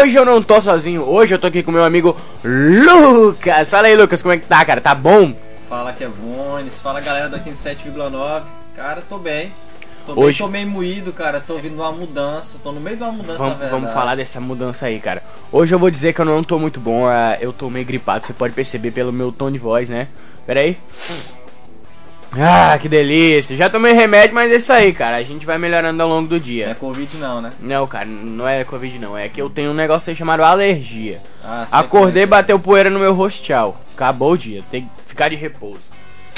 Hoje eu não tô sozinho, hoje eu tô aqui com meu amigo Lucas. Fala aí, Lucas, como é que tá, cara? Tá bom? Fala Kevones, fala galera do 87,9. Cara, tô bem. Tô Hoje- bem, tô meio moído, cara. Tô vindo uma mudança. Tô no meio de uma mudança, na Vamos, verdade. vamos falar dessa mudança aí, cara. Hoje eu vou dizer que eu não tô muito bom, ah, eu tô meio gripado, você pode perceber pelo meu tom de voz, né? Pera aí. Ah, que delícia. Já tomei remédio, mas é isso aí, cara. A gente vai melhorando ao longo do Não é dia. Covid não, né? Não, cara, não é Covid não. É que eu tenho um negócio aí chamado alergia. Ah, sei Acordei, é bateu poeira no meu rosto, tchau. Acabou o dia, tem que ficar de repouso.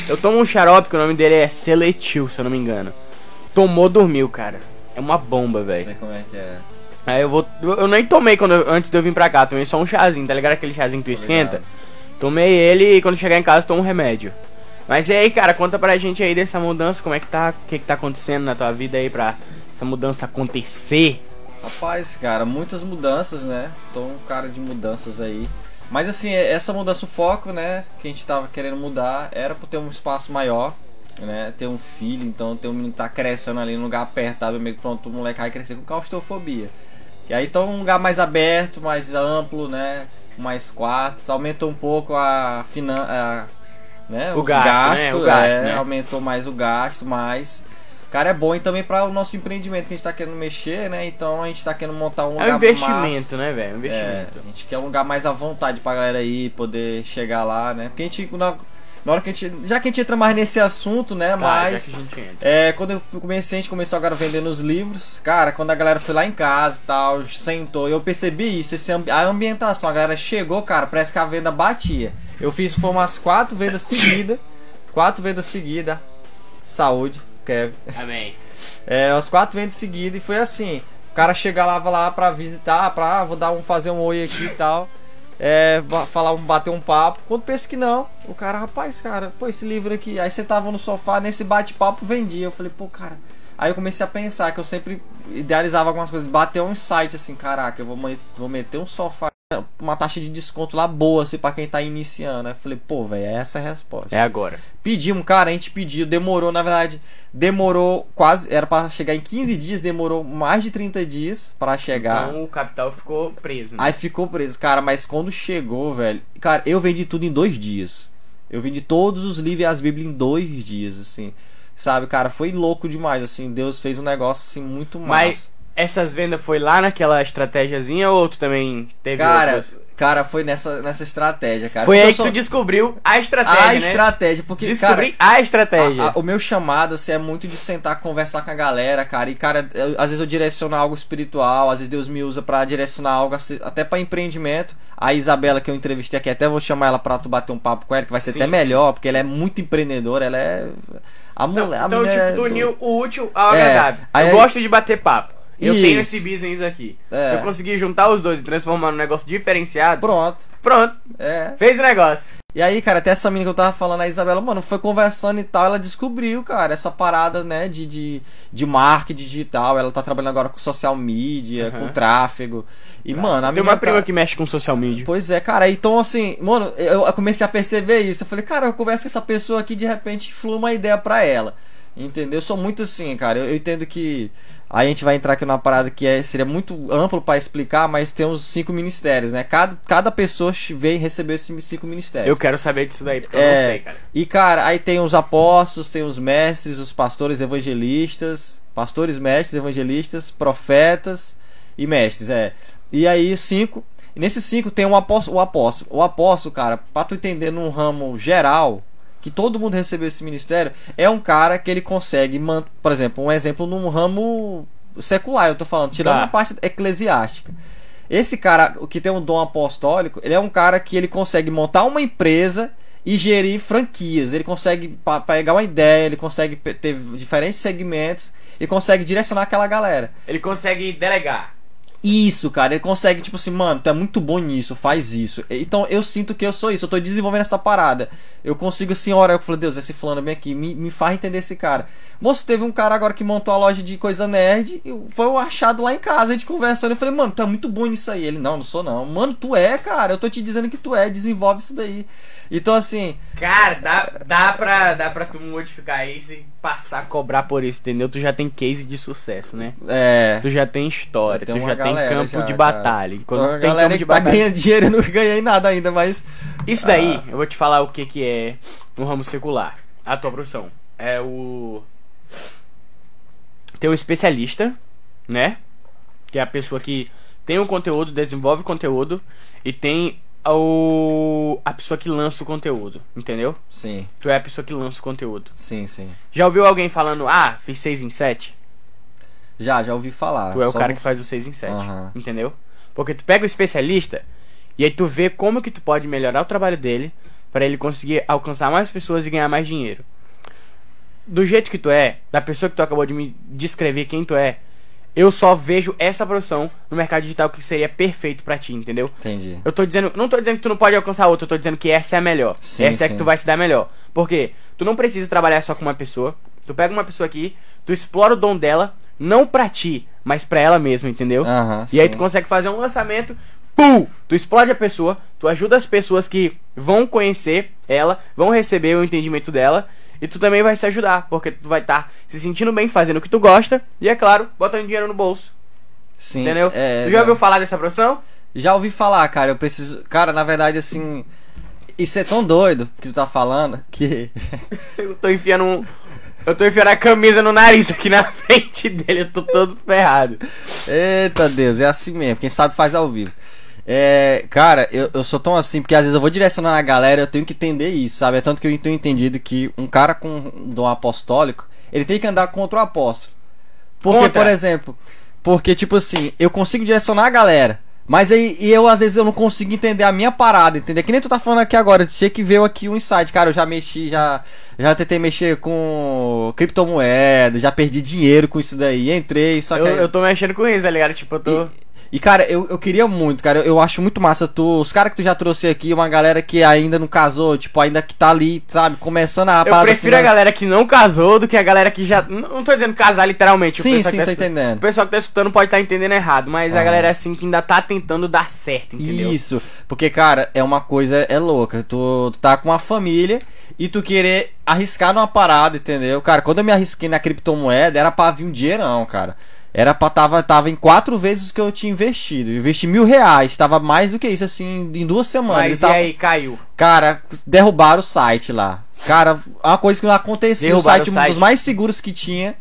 Eu tomo um xarope que o nome dele é Seletil, se eu não me engano. Tomou, dormiu, cara. É uma bomba, velho. Sei como é que é. Aí eu vou. Eu nem tomei quando eu- antes de eu vir pra cá, tomei só um chazinho, tá ligado? Aquele chazinho que tu esquenta. ligado. Tomei ele e quando chegar em casa tomo um remédio. Mas e aí, cara, conta pra gente aí dessa mudança, como é que tá, o que que tá acontecendo na tua vida aí pra essa mudança acontecer. Rapaz, cara, muitas mudanças, né? Tô um cara de mudanças aí. Mas assim, essa mudança, o foco, né? Que a gente tava querendo mudar era pra ter um espaço maior, né? Ter um filho, então ter um menino que tá crescendo ali num lugar apertado, meio que pronto, o moleque vai crescer com claustrofobia. E aí então um lugar mais aberto, mais amplo, né? Mais quartos, aumentou um pouco a finan a, né? O gasto, né? O gasto, é, né? Aumentou mais o gasto, mais. Cara, é bom e também para o nosso empreendimento que a gente tá querendo mexer, né? Então a gente tá querendo montar um lugar É um massa. investimento, né, velho? Um É, investimento. a gente quer um lugar mais à vontade pra galera ir, poder chegar lá, né? Porque a gente, na, na hora que a gente. Já que a gente entra mais nesse assunto, né? Tá, mas. É, quando eu comecei, a gente começou agora vendendo os livros. Cara, quando a galera foi lá em casa e tal, sentou, eu percebi isso, esse a ambientação. A galera chegou, cara, parece que a venda batia. Eu fiz foi umas quatro vendas seguidas. Quatro vendas seguidas. Saúde, Kevin. Amém. É, umas quatro vendas seguidas e foi assim. O cara chegava lá pra visitar, pra ah, vou dar um fazer um oi aqui e tal. É, falar bater um papo. Quando pensa que não, o cara, rapaz, cara, pô, esse livro aqui. Aí você tava no sofá, nesse bate-papo vendia. Eu falei, pô, cara. Aí eu comecei a pensar que eu sempre idealizava algumas coisas. Bateu um site assim, caraca, eu vou, vou meter um sofá, uma taxa de desconto lá boa, assim, pra quem tá iniciando. Aí eu falei, pô, velho, essa é a resposta. É agora. Pedimos, cara, a gente pediu, demorou, na verdade, demorou quase, era pra chegar em 15 dias, demorou mais de 30 dias pra chegar. Então o capital ficou preso. Né? Aí ficou preso, cara, mas quando chegou, velho, cara, eu vendi tudo em dois dias. Eu vendi todos os livros e as Bíblias em dois dias, assim. Sabe, cara, foi louco demais, assim. Deus fez um negócio, assim, muito massa. Mas essas vendas foi lá naquela estratégiazinha ou tu também teve Cara, outras? cara, foi nessa, nessa estratégia, cara. Foi Porque aí eu que tu descobriu a estratégia, A né? estratégia, porque, Descobri cara, a estratégia. A- a- o meu chamado assim, é muito de sentar, conversar com a galera, cara. E, cara, eu- às vezes eu direciono algo espiritual, às vezes Deus me usa pra direcionar algo assim, até pra empreendimento. A Isabela, que eu entrevistei aqui, até vou chamar ela pra tu bater um papo com ela, que vai ser Sim, até melhor, porque ela é muito empreendedora, ela é. A Não, mulher. a então, mulher tipo, é tu do- uniu o útil ao É, agradável. aí- eu gosto de bater papo. Eu Isso. tenho esse business aqui. É. Se eu conseguir juntar os dois e transformar num negócio diferenciado, Pronto. pronto, É. fez o negócio. E aí, cara, até essa menina que eu tava falando, a Isabela, mano, foi conversando e tal, ela descobriu, cara, essa parada, né, de, de, de marketing digital. Ela tá trabalhando agora com social media, Aham. com tráfego. E, mano, a Tem uma prima tá- que mexe com social media. Pois é, cara, então assim, mano, eu eu comecei a perceber isso. Eu falei, cara, eu converso com essa pessoa aqui de repente flui uma ideia pra ela. Entendeu? Eu sou muito assim, cara. Eu, eu entendo que aí a gente vai entrar aqui numa parada que é, seria muito amplo pra explicar, mas tem os cinco ministérios, né? Cada, cada pessoa veio receber esses cinco ministérios. Eu quero saber disso daí, porque eu É, não sei, cara. E cara, aí tem os apóstolos, tem os mestres, os pastores evangelistas, pastores, mestres, evangelistas, profetas e mestres, é. E aí cinco. E nesses cinco tem um apóstolo, o apóstolo. O apóstolo, cara, pra tu entender num ramo geral, que todo mundo recebeu esse ministério, é um cara que ele consegue, por exemplo, um exemplo num ramo secular, eu tô falando, tirando Tá. a parte eclesiástica. Esse cara, o que tem um dom apostólico, ele é um cara que ele consegue montar uma empresa e gerir franquias. Ele consegue pegar uma ideia, ele consegue ter diferentes segmentos e consegue direcionar aquela galera. Ele consegue delegar. Isso, cara, ele consegue, tipo assim, mano, tu é muito bom nisso, faz isso. Então eu sinto que eu sou isso, eu tô desenvolvendo essa parada. Eu consigo, assim, hora eu falo, Deus, esse fulano bem aqui, me, me faz entender esse cara. Moço, teve um cara agora que montou a loja de coisa nerd foi o achado lá em casa, a gente conversando. Eu falei, mano, tu é muito bom nisso aí. Ele, não, não sou não. Mano, tu é, cara, eu tô te dizendo que tu é, desenvolve isso daí. Então, assim, Cara, dá, dá, pra, dá pra tu modificar isso e passar a cobrar por isso, entendeu? Tu já tem case de sucesso, né? É. Tu já tem história, Já tu já tem campo já, de cara. batalha. Quando Então, a tem galera campo de tá batalha. ganhando dinheiro, eu não ganhei nada ainda, mas. Isso daí, eu vou te falar o que que é no ramo secular. A tua profissão. É o. Tem um especialista, né? Que é a pessoa que tem o conteúdo, desenvolve o conteúdo. E tem o. a pessoa que lança o conteúdo, entendeu? Sim, Tu é a pessoa que lança o conteúdo. sim, sim. Já ouviu alguém falando, ah, fiz 6 em 7? Já, já ouvi falar. Tu é o cara não- que faz o 6 em 7. Aham. Entendeu? Porque tu pega o especialista e aí tu vê como que tu pode melhorar o trabalho dele pra ele conseguir alcançar mais pessoas e ganhar mais dinheiro. Do jeito que tu é, da pessoa que tu acabou de me descrever quem tu é, eu só vejo essa profissão no mercado digital que seria perfeito pra ti, entendeu? Entendi. Eu tô dizendo, não tô dizendo que tu não pode alcançar outra, eu tô dizendo que essa é a melhor. Sim, essa é sim. que tu vai se dar melhor. Porque tu não precisa trabalhar só com uma pessoa. Tu pega uma pessoa aqui, tu explora o dom dela, não pra ti, mas pra ela mesma, entendeu? Aham, E aí sim. tu consegue fazer um lançamento, pum! Tu explode a pessoa, tu ajuda as pessoas que vão conhecer ela, vão receber o entendimento dela, e tu também vai se ajudar, porque tu vai estar se sentindo bem fazendo o que tu gosta, e é claro, botando dinheiro no bolso. Sim, entendeu? é, tu já ouviu falar dessa profissão? Já ouvi falar, cara. Eu preciso. Cara, na verdade, assim. Isso é tão doido que tu tá falando que. Eu tô enfiando um. Eu tô enfiando a camisa no nariz aqui na frente dele, eu tô todo ferrado. Eita Deus, é assim mesmo. Quem sabe faz ao vivo. É, cara, eu, eu sou tão assim, porque às vezes eu vou direcionar a galera, eu tenho que entender isso, sabe? É tanto que eu tenho entendido que um cara com dom apostólico, ele tem que andar contra o apóstolo. Porque, Contra. por exemplo, porque, tipo assim, eu consigo direcionar a galera. Mas aí e eu, às vezes, eu não consigo entender a minha parada, entender? Que nem tu tá falando aqui agora, tinha que ver aqui um insight. Cara, eu já mexi, já, já tentei mexer com criptomoeda, já perdi dinheiro com isso daí, entrei, só que. Eu, aí- eu tô mexendo com isso, tá ligado? Tipo, eu tô. e, cara, eu, eu queria muito, cara. Eu, eu acho muito massa tu. Os caras que tu já trouxe aqui, uma galera que ainda não casou, tipo, ainda que tá ali, sabe, começando a Eu prefiro a final. galera que não casou do que a galera que já. Não tô dizendo casar literalmente. o Sim, sim, que tô tá escutando- entendendo. O pessoal que tá escutando pode estar entendendo errado, mas a Ah. galera assim que ainda tá tentando dar certo, entendeu? Isso, porque, cara, é uma coisa, é louca. Tu, tu tá com uma família e tu querer arriscar numa parada, entendeu? Cara, quando eu me arrisquei na criptomoeda, era pra vir um dinheirão, cara. Era pra tava, tava em quatro vezes o que eu tinha investido. Eu investi mil reais, tava mais do que isso, assim, em duas semanas. Mas e tava- aí, caiu? Cara, derrubaram o site lá. Cara, uma coisa que não acontecia. O site, o um site. dos mais seguros que tinha.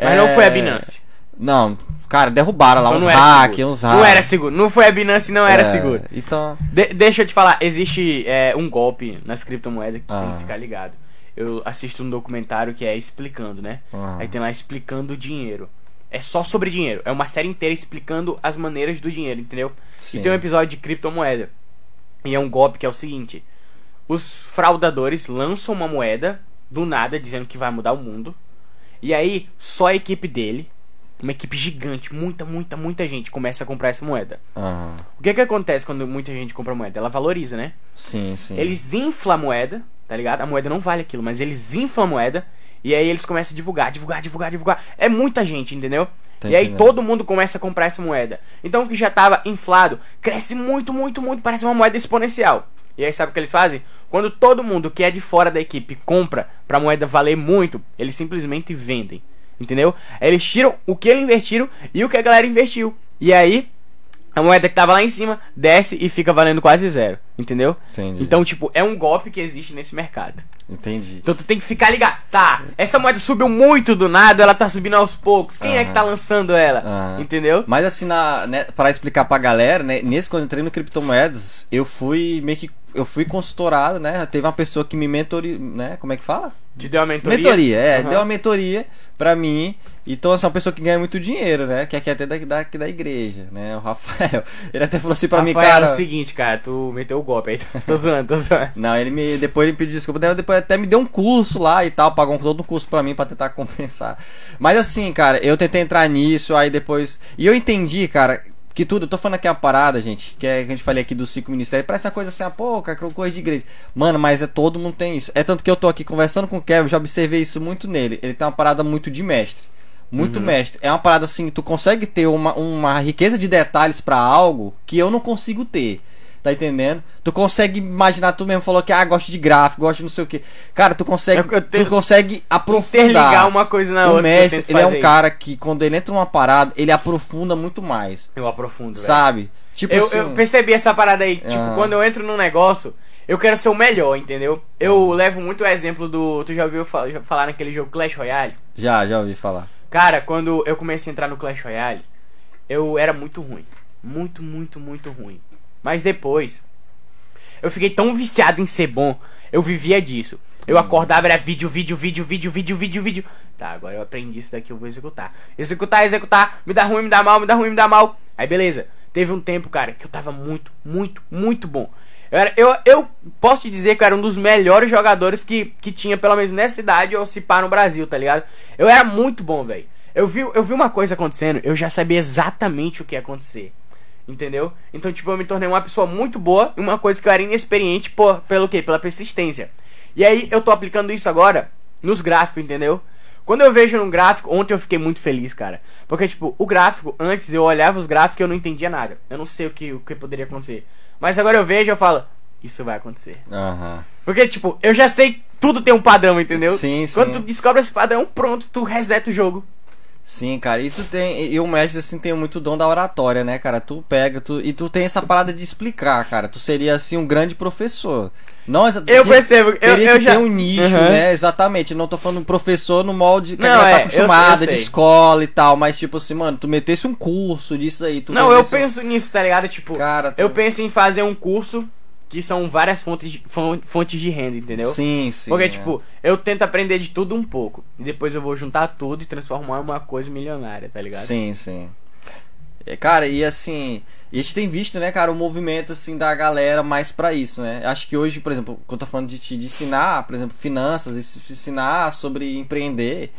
Mas é, não foi a Binance. Não, cara, derrubaram lá Então uns não era hack, seguro. uns hack. Não era seguro. Não foi a Binance, não era É, seguro. Então. De- deixa eu te falar, existe é, um golpe nas criptomoedas que tu tem Ah. que ficar ligado. Eu assisto um documentário que é explicando, né? Ah. Aí tem lá explicando o dinheiro. É só sobre dinheiro. É uma série inteira explicando as maneiras do dinheiro, entendeu? Sim. E tem um episódio de criptomoeda. E é um golpe que é o seguinte: os fraudadores lançam uma moeda do nada dizendo que vai mudar o mundo. E aí, só a equipe dele, uma equipe gigante, muita, muita, muita gente começa a comprar essa moeda. Ah, O que que acontece quando muita gente compra moeda? Ela valoriza, né? sim, sim. Eles inflam a moeda, tá ligado? A moeda não vale aquilo, mas eles inflam a moeda e aí eles começam a divulgar, divulgar, divulgar, divulgar. É muita gente, entendeu? Tô e aí todo mundo começa a comprar essa moeda. Então o que já tava inflado cresce muito, muito, muito, parece uma moeda exponencial. E aí sabe o que eles fazem? Quando todo mundo que é de fora da equipe compra pra moeda valer muito, eles simplesmente vendem. Entendeu? Eles tiram o que eles investiram e o que a galera investiu. E aí a moeda que tava lá em cima desce e fica valendo quase zero. Entendeu? Entendi. Então, tipo, é um golpe que existe nesse mercado. Entendi. Então tu tem que ficar ligado. Tá, essa moeda subiu muito do nada, ela tá subindo aos poucos. Quem é que tá lançando ela? Aham. Entendeu? Mas assim, na, né, pra explicar pra galera, né, nesse quando eu entrei no criptomoedas, eu fui meio que eu fui consultorado, né? Teve uma pessoa que me mentoriou, né? Como é que fala? Te deu uma mentoria? Mentoria, é, Aham. deu uma mentoria pra mim. Então, assim, é uma pessoa que ganha muito dinheiro, né? Que aqui é até da, da, da igreja, né? O Rafael. Ele até falou assim pra mim, Rafael, cara. é o seguinte, cara, tu meteu o golpe aí. tô zoando, tô zoando. Não, ele me. Depois ele pediu desculpa. Depois até me deu um curso lá e tal. Pagou um, todo um curso pra mim pra tentar compensar. Mas assim, cara, eu tentei entrar nisso, aí depois. E eu entendi, cara. Que tudo, eu tô falando aqui uma parada, gente, que, é, que a gente falei aqui dos cinco ministérios, parece uma coisa assim, ah, pô, cara, coisa de igreja. Mano, mas é todo mundo tem isso. É tanto que eu tô aqui conversando com o Kevin, já observei isso muito nele. Ele tem uma parada muito de mestre. Muito mestre. É uma parada assim, tu consegue ter uma, uma riqueza de detalhes pra algo que eu não consigo ter. Tá entendendo? Tu consegue imaginar, tu mesmo falou que ah, gosta de gráfico, gosta de não sei o que. Cara, tu consegue, É tenho- tu consegue aprofundar. Interligar uma coisa na o outra. eu mestre, ele é um cara que quando ele entra numa parada, ele aprofunda muito mais. Eu aprofundo, velho. sabe? Tipo Eu, assim, eu percebi essa parada aí. Tipo, Ah. quando eu entro num negócio, eu quero ser o melhor, entendeu? Eu levo muito o exemplo do. Tu já ouviu fa- já falar naquele jogo Clash Royale? já, já ouvi falar. Cara, quando eu comecei a entrar no Clash Royale, eu era muito ruim. Muito, muito, muito ruim. Mas depois, eu fiquei tão viciado em ser bom, eu vivia disso. Eu acordava, era vídeo, vídeo, vídeo, vídeo, vídeo, vídeo, vídeo. Tá, agora eu aprendi isso daqui, eu vou executar. Executar, executar, me dá ruim, me dá mal, me dá ruim, me dá mal. Aí beleza. Teve um tempo, cara, que eu tava muito, muito, muito bom. Eu, era, eu, eu posso te dizer que eu era um dos melhores jogadores que, que tinha, pelo menos nessa idade, ou se pá no Brasil, tá ligado? Eu era muito bom, velho. Eu vi, eu vi uma coisa acontecendo, eu já sabia exatamente o que ia acontecer. Entendeu? Então, tipo, eu me tornei uma pessoa muito boa em uma coisa que eu era inexperiente por, pelo quê? Pela persistência. E aí eu tô aplicando isso agora nos gráficos, entendeu? Quando eu vejo num gráfico, ontem eu fiquei muito feliz, cara. Porque, tipo, o gráfico, antes eu olhava os gráficos e eu não entendia nada. Eu não sei o que, o que poderia acontecer. Mas agora eu vejo e eu falo, isso vai acontecer. Aham. Porque, tipo, eu já sei, tudo tem um padrão, entendeu? Sim, Quando sim. tu descobre esse padrão, pronto, tu reseta o jogo. Sim, cara, e tu tem. E o mestre, assim, tem muito dom da oratória, né, cara? Tu pega, tu, e tu tem essa parada de explicar, cara. Tu seria, assim, um grande professor. Não Eu de- percebo, eu, eu já. um nicho, Uhum. né? Exatamente. Não tô falando um professor no molde que Não, a galera é, tá eu sei, eu acostumada, de escola e tal. Mas, tipo assim, mano, tu metesse um curso disso aí. Tu Não, eu penso nisso, tá ligado? Tipo, Cara, tu- eu penso em fazer um curso que são várias fontes de, fon- fontes de renda, entendeu? Sim, sim. Porque, é. tipo, eu tento aprender de tudo um pouco. E depois eu vou juntar tudo e transformar em uma coisa milionária, tá ligado? Sim, sim. É, Cara, e assim, e a gente tem visto, né, cara, o movimento assim da galera mais pra isso, né? Acho que hoje, por exemplo, quando eu tô falando de te de ensinar, por exemplo, finanças, e ensinar sobre empreender,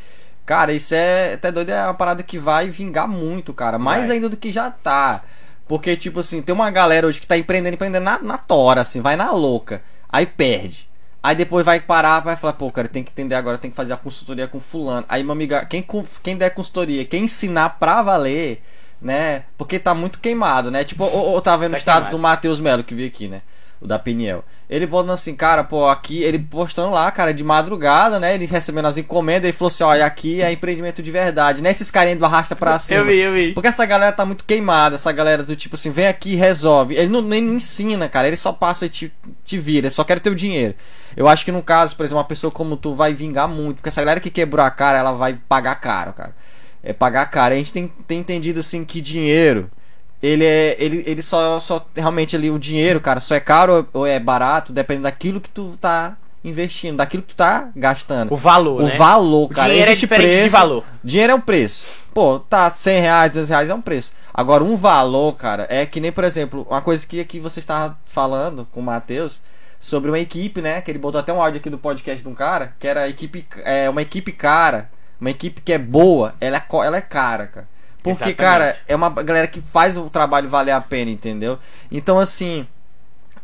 cara, isso é até doido, é uma parada que vai vingar muito, cara, mais Vai. ainda do que já tá. Porque, tipo assim, tem uma galera hoje que tá empreendendo, empreendendo na, na tora, assim, vai na louca, aí perde. Aí depois vai parar, vai falar, pô, cara, tem que entender agora, tem que fazer a consultoria com fulano. Aí, uma amiga, quem, quem der consultoria, quem ensinar pra valer, né? Porque tá muito queimado, né? Tipo, eu, eu tava vendo Tá os status queimado. do Matheus Melo que veio aqui, né? O da Piniel. Ele falando assim, cara, pô, aqui, ele postando lá, cara, de madrugada, né? Ele recebendo as encomendas e falou assim: olha, aqui é empreendimento de verdade, né? Esses carinhas do arrasta pra cima. Eu vi, eu vi. Porque essa galera tá muito queimada, essa galera do tipo assim, vem aqui e resolve. Ele não, nem não ensina, cara, ele só passa e te, te vira, só quer teu dinheiro. Eu acho que no caso, por exemplo, uma pessoa como tu vai vingar muito, porque essa galera que quebrou a cara, ela vai pagar caro, cara. É pagar caro. A gente tem, tem entendido assim que dinheiro, ele é. Ele, ele só, só. Realmente ali, o dinheiro, cara, só é caro ou é barato, depende daquilo que tu tá investindo, daquilo que tu tá gastando. O valor, O né? valor, O cara. dinheiro é existe diferente de preço. valor. Dinheiro é um preço. Pô, tá 100 reais, 200 reais é um preço. Agora, um valor, cara, é que nem, por exemplo, uma coisa que aqui você estava falando com o Matheus sobre uma equipe, né? Que ele botou até um áudio aqui do podcast de um cara, que era equipe, é, uma equipe cara, uma equipe que é boa, ela é, ela é cara, cara. Porque, Exatamente. cara, é uma galera que faz o trabalho valer a pena, entendeu? Então, assim,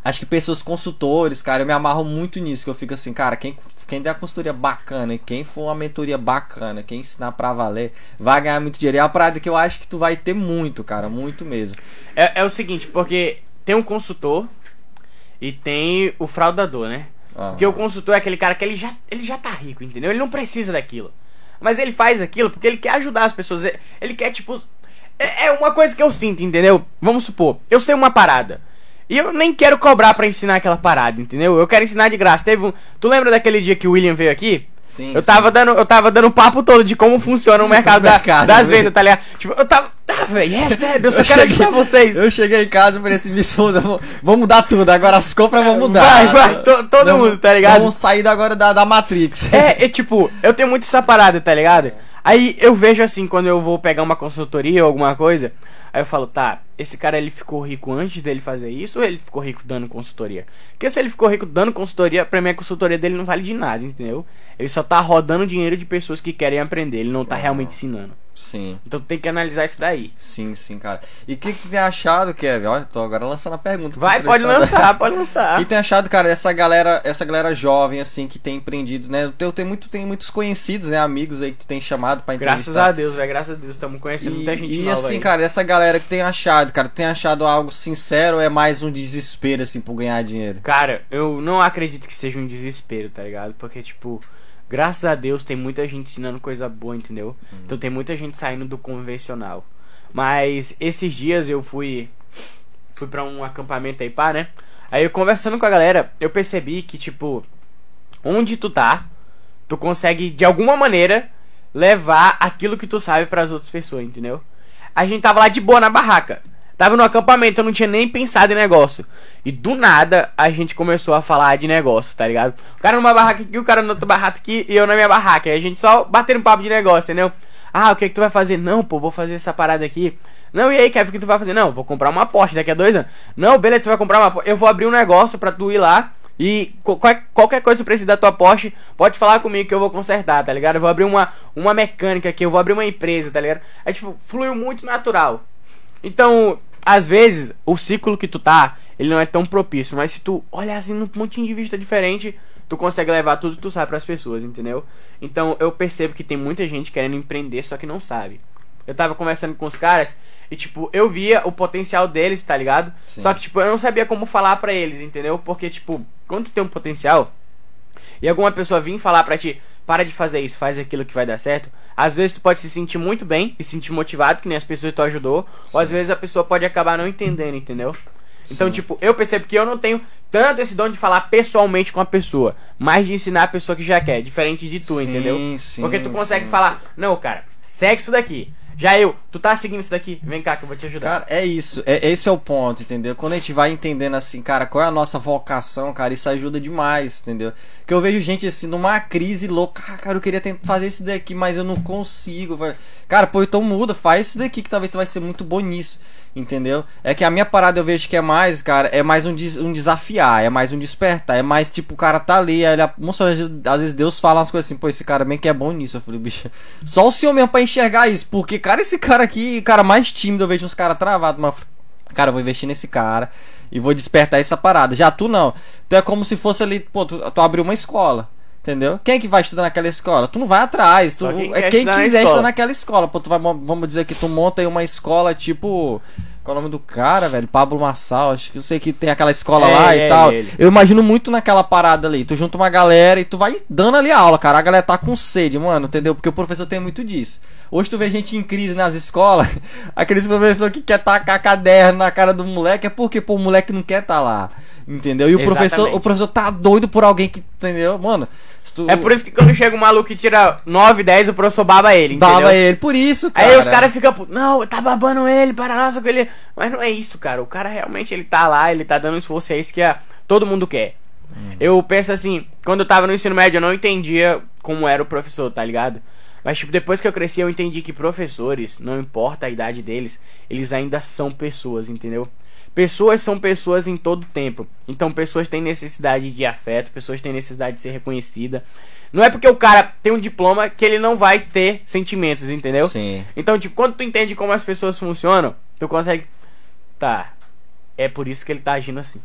Acho que pessoas consultores, cara, eu me amarro muito nisso, que eu fico assim, cara, quem, quem der uma consultoria bacana, e quem for uma mentoria bacana, quem ensinar pra valer, vai ganhar muito dinheiro. É uma parada que eu acho que tu vai ter muito, cara, muito mesmo. É, é o seguinte, porque tem um consultor e tem o fraudador, né? Ah. Porque o consultor é aquele cara que ele já, ele já tá rico, entendeu? Ele não precisa daquilo. Mas ele faz aquilo porque ele quer ajudar as pessoas. Ele- quer, tipo. É é uma coisa que eu sinto, entendeu? Vamos supor, eu sei uma parada. E eu nem quero cobrar pra ensinar aquela parada, entendeu? Eu quero ensinar de graça. Teve um. Tu lembra daquele dia que o William veio aqui? Sim, Eu sim. tava dando, eu tava dando o papo todo de como funciona o mercado, da- mercado, das né? vendas, tá ligado? Tipo, eu tava. Tá, velho, é sério, eu só Eu quero cheguei- ajudar vocês. Eu cheguei em casa e falei assim, me escuta, vou, vou mudar tudo, agora as compras vão mudar. Vai, vai, to- todo Vamos- mundo, tá ligado? Vamos sair agora da, da Matrix. É, é tipo, eu tenho muito essa parada, tá ligado? Aí eu vejo assim, quando eu vou pegar uma consultoria ou alguma coisa, aí eu falo, tá, esse cara ele ficou rico antes dele fazer isso ou ele ficou rico dando consultoria? Porque se ele ficou rico dando consultoria, pra mim a consultoria dele não vale de nada, entendeu? Ele só tá rodando dinheiro de pessoas que querem aprender, ele não tá realmente ensinando. Sim. Então tem que analisar isso daí. Sim, sim, cara. E o que, que tu tem achado, Kevin? Olha, tô agora lançando a pergunta. Vai, pode lançar, pode O lançar. que tem achado, cara, essa galera, essa galera jovem, assim, que tem empreendido, né? Eu tenho, muito, tem muitos conhecidos, né? Amigos aí que tu tem chamado pra entrevistar. Graças a Deus, velho, graças a Deus, estamos conhecendo E, muita gente e assim, aí. cara, essa galera que tem achado, achado, cara? Tu tem achado algo sincero ou é mais um desespero, assim, por ganhar dinheiro? Cara, eu não acredito que seja um desespero, tá ligado? Porque, tipo, graças a Deus tem muita gente ensinando coisa boa, entendeu? Uhum. Então tem muita gente saindo do convencional. Mas esses dias eu fui. Fui pra um acampamento aí, pá, né? Aí eu conversando com a galera, eu percebi que, tipo, onde tu tá, tu consegue, de alguma maneira, levar aquilo que tu sabe para as outras pessoas, entendeu? A gente tava lá de boa na barraca. Tava no acampamento, eu não tinha nem pensado em negócio. E do nada a gente começou a falar de negócio, tá ligado? O cara numa barraca aqui, o cara na outra barraca aqui e eu na minha barraca. E a gente só batendo papo de negócio, entendeu? Ah, o que é que tu vai fazer? Não, pô, vou fazer essa parada aqui. Não, e aí, Kevin, o que tu vai fazer? Não, vou comprar uma Porsche daqui a dois anos. Não, beleza, tu vai comprar uma Porsche. Eu vou abrir um negócio pra tu ir lá e qualquer, qualquer coisa que precisa da tua Porsche, pode falar comigo que eu vou consertar, tá ligado? Eu vou abrir uma, uma mecânica aqui, eu vou abrir uma empresa, tá ligado? É tipo, fluiu muito natural. Então, às vezes, o ciclo que tu tá, ele não é tão propício, mas se tu olhar assim num pontinho de vista diferente, tu consegue levar tudo que tu sabe pras pessoas, entendeu? Então, eu percebo que tem muita gente querendo empreender, só que não sabe. Eu tava conversando com os caras e, tipo, eu via o potencial deles, tá ligado? Sim. Só que, tipo, eu não sabia como falar pra eles, entendeu? Porque, tipo, quando tu tem um potencial e alguma pessoa vir falar pra ti, para de fazer isso, faz aquilo que vai dar certo, às vezes tu pode se sentir muito bem e se sentir motivado, que nem as pessoas que tu ajudou, ou às vezes a pessoa pode acabar não entendendo, entendeu? Então, Sim. tipo, eu percebo que eu não tenho tanto esse dom de falar pessoalmente com a pessoa, mas de ensinar a pessoa que já quer, diferente de tu, Sim, entendeu? sim, Porque tu consegue sim. falar, não, cara, segue isso daqui. Já eu, tu tá seguindo isso daqui? Vem cá que eu vou te ajudar. Cara, é isso. É, esse é o ponto, entendeu? Quando a gente vai entendendo assim, cara, qual é a nossa vocação, cara, isso ajuda demais, entendeu? Que eu vejo gente assim, numa crise louca, ah, cara, eu queria tentar fazer isso daqui, mas eu não consigo. velho." Cara, pô, então muda, faz isso daqui que talvez tu vai ser muito bom nisso, entendeu? É que a minha parada eu vejo que é mais, cara, é mais um, des- um desafiar, é mais um despertar, é mais tipo, o cara tá ali, aí ele, moça, às vezes Deus fala umas coisas assim, pô, esse cara bem que é bom nisso. Eu falei, bicho, só o senhor mesmo pra enxergar isso, porque, cara, esse cara aqui, cara mais tímido, eu vejo uns caras travados, mas, cara, eu vou investir nesse cara e vou despertar essa parada. Já tu não, tu é como se fosse ali, pô, tu, tu abriu uma escola. Entendeu? Quem é que vai estudar naquela escola? Tu não vai atrás. Tu, quem é quem na quiser escola. estudar naquela escola. Pô, tu vai, vamos dizer que tu monta aí uma escola tipo. Qual é o nome do cara, velho? Pablo Massal. Acho que eu sei que tem aquela escola É, lá é, e tal. ele. Eu imagino muito naquela parada ali. Tu junta uma galera e tu vai dando ali aula, cara. A galera tá com sede, mano, entendeu? Porque o professor tem muito disso. Hoje tu vê gente em crise nas escolas, aqueles professores que quer tacar caderno na cara do moleque, é porque pô, o moleque não quer tá lá. Entendeu? E o professor, o professor tá doido por alguém que, entendeu? Mano, tu É por isso que quando chega um maluco que tira 9, 10, o professor baba ele, entendeu? dava ele por isso, cara. Aí os caras ficam, não, tá babando ele, para nossa, com ele. Mas não é isso, cara. O cara realmente ele tá lá, ele tá dando esforço, é isso que a- todo mundo quer. Eu penso assim, quando eu tava no ensino médio, eu não entendia como era o professor, tá ligado? Mas, tipo, depois que eu cresci, eu entendi que professores, não importa a idade deles, eles ainda são pessoas, entendeu? Pessoas são pessoas em todo tempo. Então, pessoas têm necessidade de afeto, pessoas têm necessidade de ser reconhecida. Não é porque o cara tem um diploma que ele não vai ter sentimentos, entendeu? Sim. Então, tipo, quando tu entende como as pessoas funcionam, tu consegue. Tá. É por isso que ele tá agindo assim.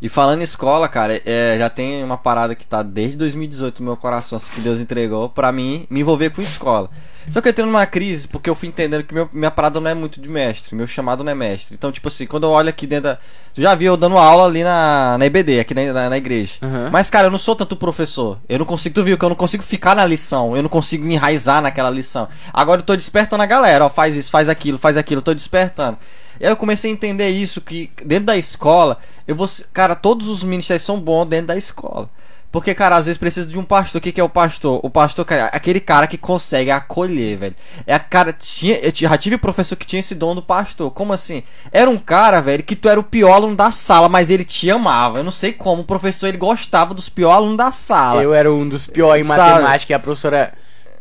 E falando em escola, cara, é, já tem uma parada que tá desde 2018 no meu coração, assim, que Deus entregou pra mim me envolver com escola. Só que eu tenho uma crise porque eu fui entendendo que meu- minha parada não é muito de mestre, meu chamado não é mestre. Então, tipo assim, quando eu olho aqui dentro da. Tu já viu eu dando aula ali na, na IBD, aqui na, na, na igreja. Uhum. Mas, cara, eu não sou tanto professor. Eu não consigo, tu viu que eu não consigo ficar na lição. Eu não consigo me enraizar naquela lição. Agora eu tô despertando a galera, ó, faz isso, faz aquilo, faz aquilo, eu tô despertando. E aí eu comecei a entender isso, que dentro da escola, eu vou. Cara, todos os ministérios são bons dentro da escola. Porque, cara, às vezes precisa de um pastor. O que, que é o pastor? O pastor, cara, é aquele cara que consegue acolher, velho. É a cara. Tinha, eu já tive professor que tinha esse dom do pastor. Como assim? Era um cara, velho, que tu era o pior aluno da sala, mas ele te amava. Eu não sei como. O professor ele gostava dos piores alunos da sala. Eu era um dos piores em Sabe? matemática e a professora.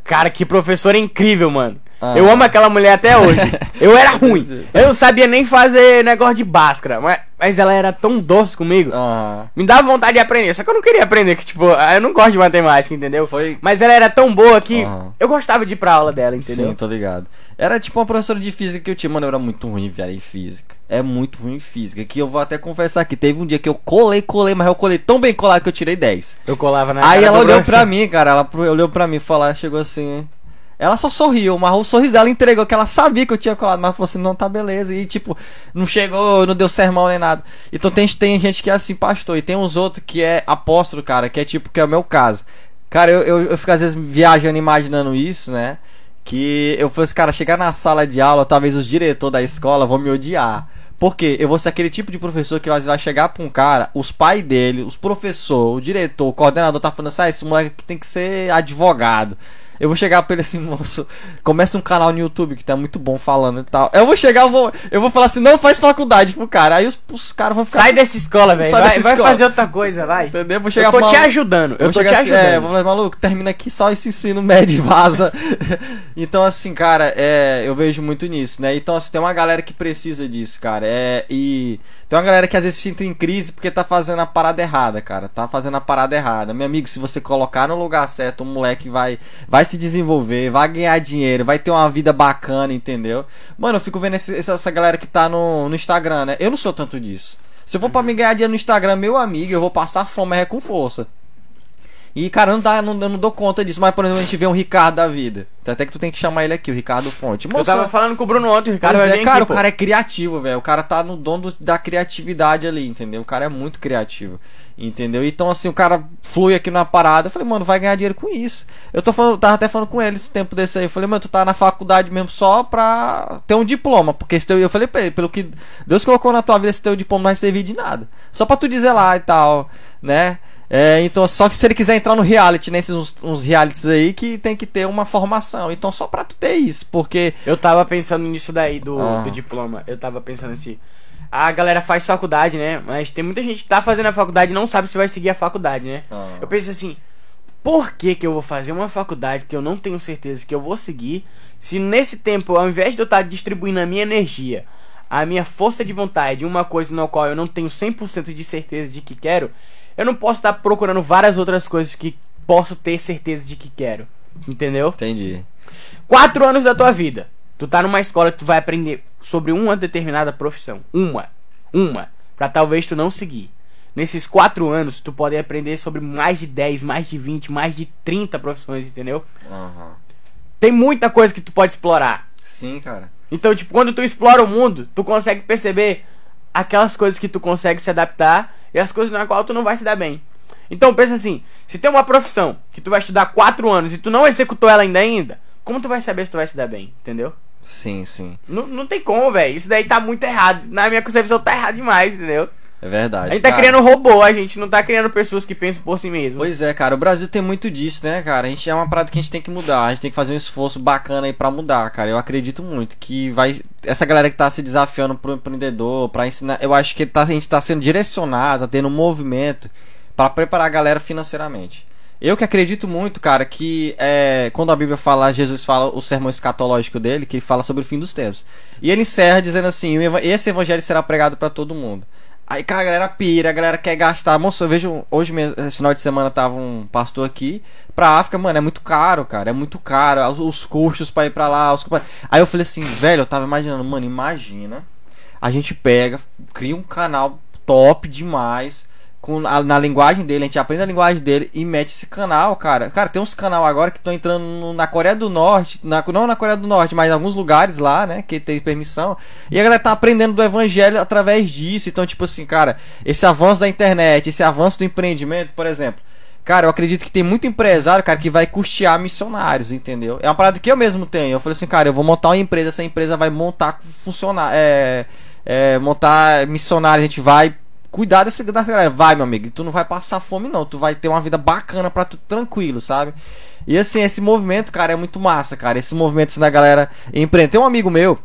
Cara, que professora incrível, mano. Ah. Eu amo aquela mulher até hoje. Eu era ruim. Eu não sabia nem fazer negócio de báscara. Mas, mas ela era tão doce comigo. Aham. Me dava vontade de aprender. Só que eu não queria aprender, que tipo, eu não gosto de matemática, entendeu? Foi- Mas ela era tão boa que Aham. eu gostava de ir pra aula dela, entendeu? Sim, tô ligado. Era tipo uma professora de física que eu tinha, mano, eu era muito ruim, velho, em física. É muito ruim em física. Que eu vou até confessar que teve um dia que eu colei, colei, mas eu colei tão bem colado que eu tirei 10. Eu colava na Aí ela olhou pra mim, cara, ela olhou pra mim e falou, chegou assim. Ela só sorriu, mas o sorriso dela entregou que ela sabia que eu tinha colado, mas falou assim, não, tá beleza. E tipo, não chegou, não deu sermão nem nada. Então tem, tem gente que é assim, pastor, e tem uns outros que é apóstolo, cara, que é tipo, que é o meu caso. Cara, eu, eu, eu fico às vezes viajando, imaginando isso, né? Que eu falei assim, cara, chegar na sala de aula, talvez os diretores da escola vão me odiar. Porque eu vou ser aquele tipo de professor que vai chegar pra um cara, os pais dele, os professor, o diretor, o coordenador tá falando assim, ah, esse moleque tem que ser advogado. Eu vou chegar pra ele assim, moço, começa um canal no YouTube que tá muito bom falando e tal. Eu vou chegar, eu vou, eu vou falar assim, não faz faculdade pro cara. Aí os, os caras vão ficar. Sai dessa escola, velho. Vai, vai fazer outra coisa, vai. Entendeu? Vou chegar eu tô te ajudando. Eu, tô te assim, ajudando. É, vou falar, maluco, termina aqui só esse ensino médio e vaza. então, assim, cara, é, eu vejo muito nisso, né? Então, assim, tem uma galera que precisa disso, cara. É, e tem uma galera que às vezes entra em crise porque tá fazendo a parada errada, cara. Tá fazendo a parada errada. Meu amigo, se você colocar no lugar certo, o moleque vai, vai se desenvolver, vai ganhar dinheiro, vai ter uma vida bacana, entendeu? Mano, eu fico vendo esse, essa galera que tá no, no Instagram, né? Eu não sou tanto disso. Se eu for uhum. pra me ganhar dinheiro no Instagram, meu amigo, eu vou passar fome é com força. E, cara, não, dá, não, não dou conta disso. Mas, por exemplo, a gente vê um Ricardo da vida. Até que tu tem que chamar ele aqui, o Ricardo Fonte. Moça, eu tava falando com o Bruno ontem, o Ricardo é, cara, aqui, o cara é criativo, velho. O cara tá no dono da criatividade ali, entendeu? O cara é muito criativo. Entendeu? Então, assim, o cara flui aqui na parada. Eu falei, mano, vai ganhar dinheiro com isso. Eu tô falando, tava até falando com ele esse tempo desse aí. Eu falei, mano, tu tá na faculdade mesmo só pra ter um diploma. Porque esse teu, eu falei pra ele, pelo que Deus colocou na tua vida, esse teu diploma não vai servir de nada. Só pra tu dizer lá e tal, né? É, então, só que se ele quiser entrar no reality, nesses né, uns, uns realities aí, que tem que ter uma formação. Então, só pra tu ter isso, porque. Eu tava pensando nisso daí do, ah. do diploma. Eu tava pensando assim. A galera faz faculdade, né? Mas tem muita gente que tá fazendo a faculdade e não sabe se vai seguir a faculdade, né? Ah. Eu penso assim. Por que, que eu vou fazer uma faculdade que eu não tenho certeza que eu vou seguir? Se nesse tempo, ao invés de eu estar tá distribuindo a minha energia, a minha força de vontade, uma coisa na qual eu não tenho 100% de certeza de que quero, eu não posso estar procurando várias outras coisas que posso ter certeza de que quero. Entendeu? Entendi. Quatro anos da tua vida. Tu tá numa escola que tu vai aprender sobre uma determinada profissão. Uma. Uma. Pra talvez tu não seguir. Nesses quatro anos, tu pode aprender sobre mais de 10, mais de 20, mais de 30 profissões, entendeu? Uhum. Tem muita coisa que tu pode explorar. Sim, cara. Então, tipo, quando tu explora o mundo, tu consegue perceber aquelas coisas que tu consegue se adaptar e as coisas na qual tu não vai se dar bem. Então pensa assim, se tem uma profissão que tu vai estudar 4 anos e tu não executou ela ainda ainda, como tu vai saber se tu vai se dar bem, entendeu? Sim, sim. Não, não tem como, velho. Isso daí tá muito errado. Na minha concepção tá errado demais, entendeu? É verdade. A gente tá cara. criando robô, a gente não tá criando pessoas que pensam por si mesmo. Pois é, cara. O Brasil tem muito disso, né, cara? A gente é uma parada que a gente tem que mudar. A gente tem que fazer um esforço bacana aí pra mudar, cara. Eu acredito muito que vai. Essa galera que tá se desafiando pro empreendedor, pra ensinar. Eu acho que tá, a gente tá sendo direcionado, tá tendo um movimento para preparar a galera financeiramente. Eu que acredito muito, cara, que é, quando a Bíblia fala, Jesus fala o sermão escatológico dele, que ele fala sobre o fim dos tempos. E ele encerra dizendo assim: esse evangelho será pregado para todo mundo. Aí, cara, a galera pira, a galera quer gastar. Moço, eu vejo hoje mesmo, esse final de semana tava um pastor aqui pra África, mano, é muito caro, cara. É muito caro. Os, os custos pra ir pra lá. Os... Aí eu falei assim, velho, eu tava imaginando, mano, imagina. A gente pega, cria um canal top demais com a, na linguagem dele, a gente aprende a linguagem dele e mete esse canal, cara. Cara, tem uns canal agora que estão entrando na Coreia do Norte, na, não na Coreia do Norte, mas em alguns lugares lá, né, que tem permissão. E a galera tá aprendendo do evangelho através disso. Então, tipo assim, cara, esse avanço da internet, esse avanço do empreendimento, por exemplo. Cara, eu acredito que tem muito empresário, cara, que vai custear missionários, entendeu? É uma parada que eu mesmo tenho. Eu falei assim, cara, eu vou montar uma empresa, essa empresa vai montar funcionar, é, é montar missionários, a gente vai cuidar desse, dessa galera. Vai, meu amigo, tu não vai passar fome, não. Tu vai ter uma vida bacana pra tu tranquilo, sabe? E assim, esse movimento, cara, é muito massa, cara. Esse movimento assim, da galera empreender. Tem um amigo meu,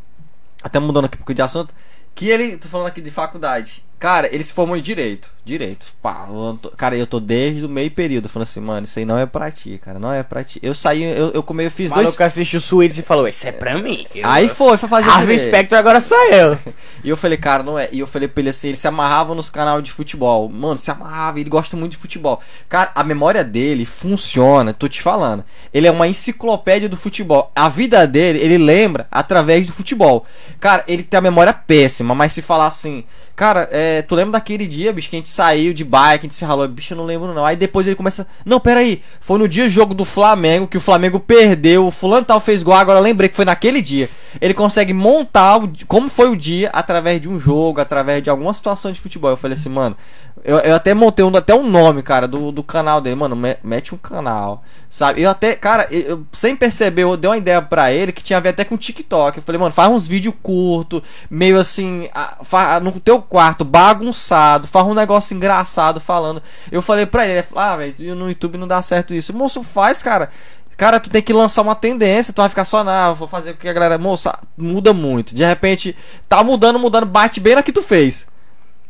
até mudando aqui um pouco de assunto, que ele, tô falando aqui de faculdade. Cara, ele se formou em direito. Direito. Pá, eu tô, cara, eu tô desde o meio período falando assim, mano, isso aí não é pra ti, cara. Não é pra ti. Eu saí, eu, eu comi, eu fiz o dois. O assistiu o Suítes e falou, isso é pra mim. Eu... Aí foi, foi fazer Harvey Specter agora sou eu. e eu falei, cara, não é. E eu falei pra ele assim, ele se amarrava nos canais de futebol. Mano, se amarrava, ele gosta muito de futebol. Cara, a memória dele funciona, tô te falando. Ele é uma enciclopédia do futebol. A vida dele, ele lembra através do futebol. Cara, ele tem a memória péssima, mas se falar assim, Cara, é, tu lembra daquele dia, bicho, que a gente saiu de bike, a gente se ralou, bicho, eu não lembro não. Aí depois ele começa, não, pera aí, foi no dia jogo do Flamengo, que o Flamengo perdeu, o fulano tal fez gol, agora lembrei que foi naquele dia. Ele consegue montar o, como foi o dia através de um jogo, através de alguma situação de futebol. Eu falei assim, mano, eu, eu até montei um, até um nome, cara, do, do canal dele. Mano, me, mete um canal, sabe? Eu até, cara, eu, sem perceber, eu dei uma ideia pra ele que tinha a ver até com TikTok. Eu falei, mano, faz uns vídeos curtos, meio assim, a, a, no teu quarto, bagunçado, faz um negócio engraçado falando. Eu falei pra ele, ele ah, velho, no YouTube não dá certo isso. Moço, faz, cara. Cara, tu tem que lançar uma tendência, tu vai ficar só, não, vou fazer o que a galera, moça, muda muito. De repente, tá mudando, mudando, bate bem na que tu fez.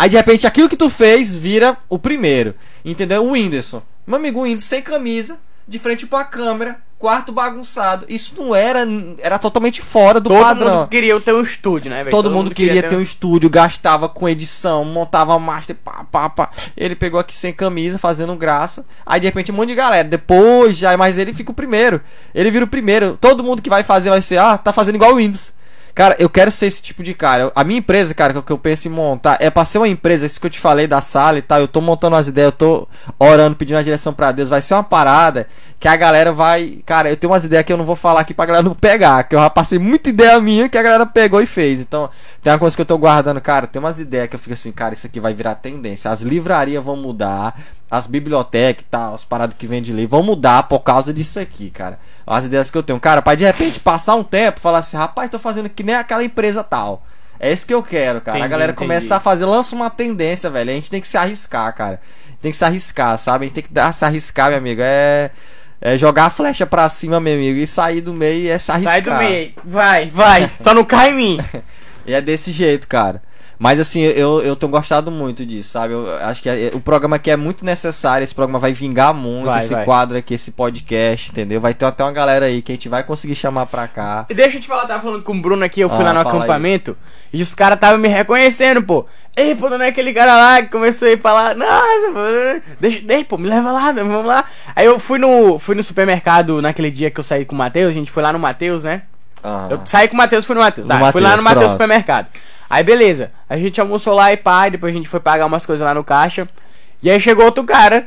Aí de repente aquilo que tu fez vira o primeiro. Entendeu? O Whindersson. Meu amigo Whindersson sem camisa, de frente pra câmera, quarto bagunçado. Isso não era. Era totalmente fora do Todo padrão. mundo queria ter um estúdio, né, velho? Todo, mundo, queria, ter um estúdio, gastava com edição, montava master, pá, pá, pá. Ele pegou aqui sem camisa, fazendo graça. Aí de repente um monte de galera. Depois, já, mas ele fica o primeiro. Ele vira o primeiro. Todo mundo que vai fazer vai ser, ah, tá fazendo igual o Windows. Cara, eu quero ser esse tipo de cara. A minha empresa, cara, que eu penso em montar, é pra ser uma empresa, isso que eu te falei da sala e tal. Eu tô montando as ideias, eu tô orando, pedindo a direção pra Deus. Vai ser uma parada que a galera vai. Cara, eu tenho umas ideias que eu não vou falar aqui pra galera não pegar. Que eu já passei muita ideia minha que a galera pegou e fez. Então, tem uma coisa que eu tô guardando, cara. Tem umas ideias que eu fico assim, cara, isso aqui vai virar tendência. As livrarias vão mudar as bibliotecas e tal, as paradas que vende livro vão mudar por causa disso aqui, cara. As ideias que eu tenho. Cara, pra de repente passar um tempo falar assim, rapaz, tô fazendo que nem aquela empresa tal. É isso que eu quero, cara. Entendi, a galera entendi. começa a fazer, lança uma tendência, velho. A gente tem que se arriscar, cara. Tem que se arriscar, sabe? A gente tem que dar, se arriscar, meu amigo. É. É jogar a flecha pra cima, meu amigo, e sair do meio é se arriscar. Sai do meio, vai, vai, só não cai em mim. e é desse jeito, cara. Mas assim, eu, eu tenho gostado muito disso, sabe? Eu acho que é, o programa aqui é muito necessário, esse programa vai vingar muito, vai, esse vai. quadro aqui, esse podcast, entendeu? Vai ter até uma galera aí que a gente vai conseguir chamar pra cá. E deixa eu te falar, tava falando com o Bruno aqui, eu fui ah, lá no acampamento aí. e os caras estavam me reconhecendo, pô. Ei, pô, não é aquele cara lá que começou a ir falar, nossa, deixa, deixa, pô, me leva lá, vamos lá. Aí eu fui no, fui no supermercado naquele dia que eu saí com o Matheus, a gente foi lá no Matheus, né? Eu saí com o Matheus, fui no Matheus. Tá, fui lá no Matheus supermercado. Aí beleza, a gente almoçou lá e pá, depois a gente foi pagar umas coisas lá no caixa. E aí chegou outro cara.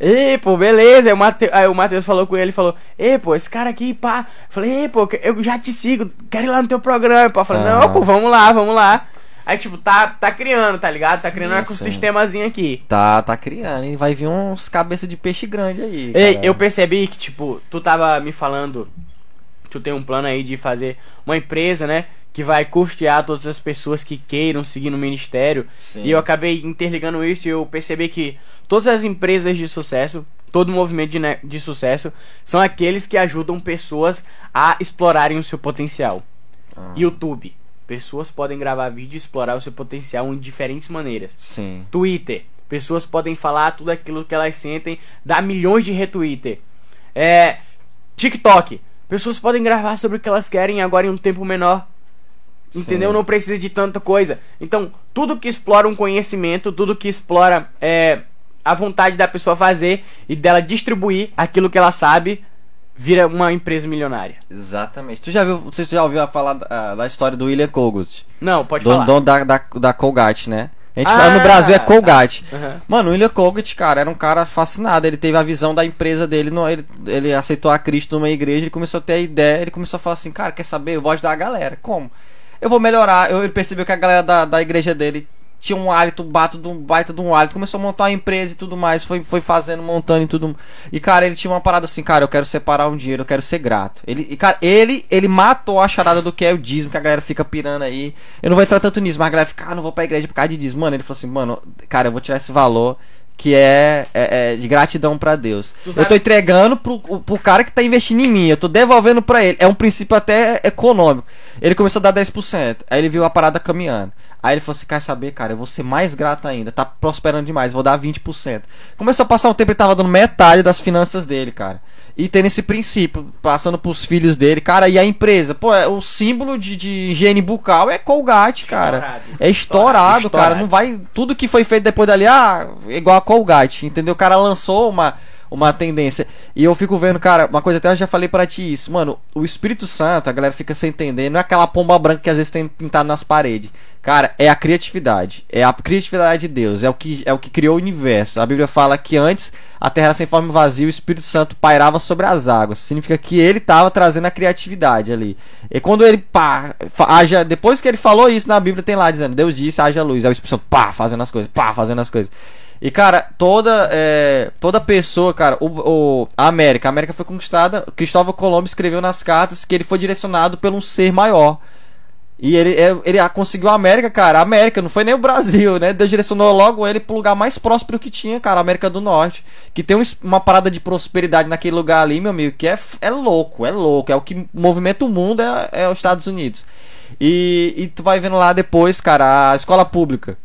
E pô, beleza. Aí o, Mate... aí o Matheus falou com ele, falou: Ei, pô, esse cara aqui, pá. Eu falei, ei, pô, eu já te sigo, quero ir lá no teu programa. Pô. Eu falei, não, pô, vamos lá, vamos lá. Aí, tipo, tá, tá criando, tá ligado? Tá criando sim, um ecossistemazinho aqui. Tá, tá criando, hein? Vai vir uns cabeça de peixe grande aí. Ei, eu percebi que, tipo, tu tava me falando. Tu tem um plano aí de fazer uma empresa, né? que vai custear todas as pessoas que queiram seguir no ministério. Sim. E eu acabei interligando isso e eu percebi que todas as empresas de sucesso, todo movimento de, de sucesso, são aqueles que ajudam pessoas a explorarem o seu potencial. Ah. YouTube. Pessoas podem gravar vídeo e explorar o seu potencial em diferentes maneiras. Sim. Twitter. Pessoas podem falar tudo aquilo que elas sentem, dar milhões de retweeter. É, TikTok. Pessoas podem gravar sobre o que elas querem agora em um tempo menor. Entendeu? Sim. Não precisa de tanta coisa. Então, tudo que explora um conhecimento, tudo que explora é, a vontade da pessoa fazer e dela distribuir aquilo que ela sabe, vira uma empresa milionária. Exatamente. Tu já viu, você já ouviu falar da, da história do William Kogut? Não, pode do, falar. Dono da, da, da Colgate, né? A gente ah, fala no Brasil é Colgate. Tá. Uhum. Mano, o William Colgate, cara, era um cara fascinado. Ele teve a visão da empresa dele. No, ele, ele aceitou a Cristo numa igreja. Ele começou a ter a ideia. Ele começou a falar assim: Cara, quer saber? Eu vou ajudar a galera. Como? eu vou melhorar. Eu, ele percebeu que a galera da, da igreja dele tinha um hálito, bato um baita de um hálito, começou a montar uma empresa e tudo mais, foi, foi fazendo, montando e tudo. E cara, ele tinha uma parada assim, cara, eu quero separar um dinheiro, eu quero ser grato. Ele, e, cara, ele, ele matou a charada do que é o dízimo, que a galera fica pirando aí. Eu não vou entrar tanto nisso, mas a galera fica, ah, não vou pra igreja por causa de dízimo. Mano, ele falou assim, mano, cara, eu vou tirar esse valor que é, é, é, de gratidão para Deus. Eu tô entregando pro, pro cara que tá investindo em mim, eu tô devolvendo para ele. É um princípio até econômico. Ele começou a dar 10%, aí ele viu a parada caminhando. Aí ele falou assim: quer saber, cara, eu vou ser mais grato ainda, tá prosperando demais, vou dar 20%. Começou a passar um tempo, ele tava dando metade das finanças dele, cara e tendo esse princípio, passando pros filhos dele, cara, e a empresa, pô, é, o símbolo de, de higiene bucal é Colgate, cara. Estourado. É estourado, estourado, cara. Não vai. Tudo que foi feito depois dali, ah, igual a Colgate, entendeu? O cara lançou uma uma tendência. E eu fico vendo, cara, uma coisa até eu já falei para ti isso. Mano, o Espírito Santo, a galera fica sem entender, não é aquela pomba branca que às vezes tem pintado nas paredes. Cara, é a criatividade. É a criatividade de Deus. É o que, é o que criou o universo. A Bíblia fala que antes a terra era sem forma vazia o Espírito Santo pairava sobre as águas. Significa que ele estava trazendo a criatividade ali. E quando ele, pá, haja, depois que ele falou isso na Bíblia, tem lá dizendo: Deus disse, haja luz. Aí o Espírito Santo, pá, fazendo as coisas, pá, fazendo as coisas. E, cara, toda, é, toda pessoa, cara, o, o, a América, a América foi conquistada. Cristóvão Colombo escreveu nas cartas que ele foi direcionado por um ser maior. E ele, é, ele conseguiu a América, cara. A América, não foi nem o Brasil, né? Deus direcionou logo ele pro lugar mais próspero que tinha, cara, a América do Norte. Que tem uma parada de prosperidade naquele lugar ali, meu amigo, que é, é louco, é louco. É o que movimenta o mundo, é, é os Estados Unidos. E, e tu vai vendo lá depois, cara, a escola pública.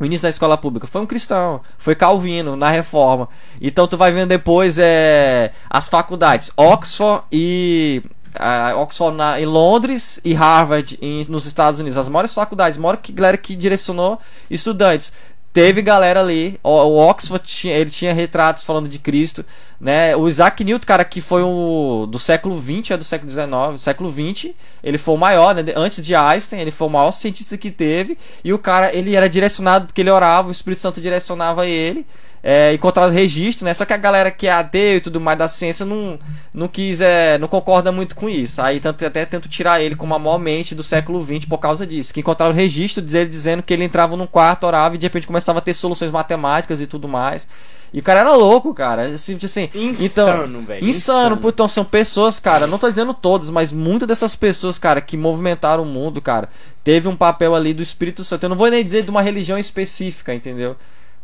O início da escola pública foi um cristão, foi Calvino na reforma. Então tu vai vendo depois é, as faculdades, Oxford e uh, Oxford na, em Londres e Harvard em, nos Estados Unidos, as maiores faculdades, maior que, galera que direcionou estudantes. Teve galera ali, o, o Oxford tinha, ele tinha retratos falando de Cristo, né? O Isaac Newton, cara, que foi o do século 20, é do século 19, século 20, ele foi o maior, né? Antes de Einstein, ele foi o maior cientista que teve, e o cara, ele era direcionado porque ele orava, o Espírito Santo direcionava ele é, encontrado registro, né? Só que a galera que é ateu e tudo mais da ciência não, não quis, é, não concorda muito com isso. Aí tanto, até tento tirar ele como a maior mente do século XX por causa disso. Que encontraram registro dele dizendo que ele entrava num quarto, orava e de repente começava a ter soluções matemáticas e tudo mais. E o cara era louco, cara. Assim, assim insano, então, velho. Insano, insano. Então são pessoas, cara. Não tô dizendo todas, mas muitas dessas pessoas, cara, que movimentaram o mundo, cara, teve um papel ali do Espírito Santo. Eu não vou nem dizer de uma religião específica, entendeu?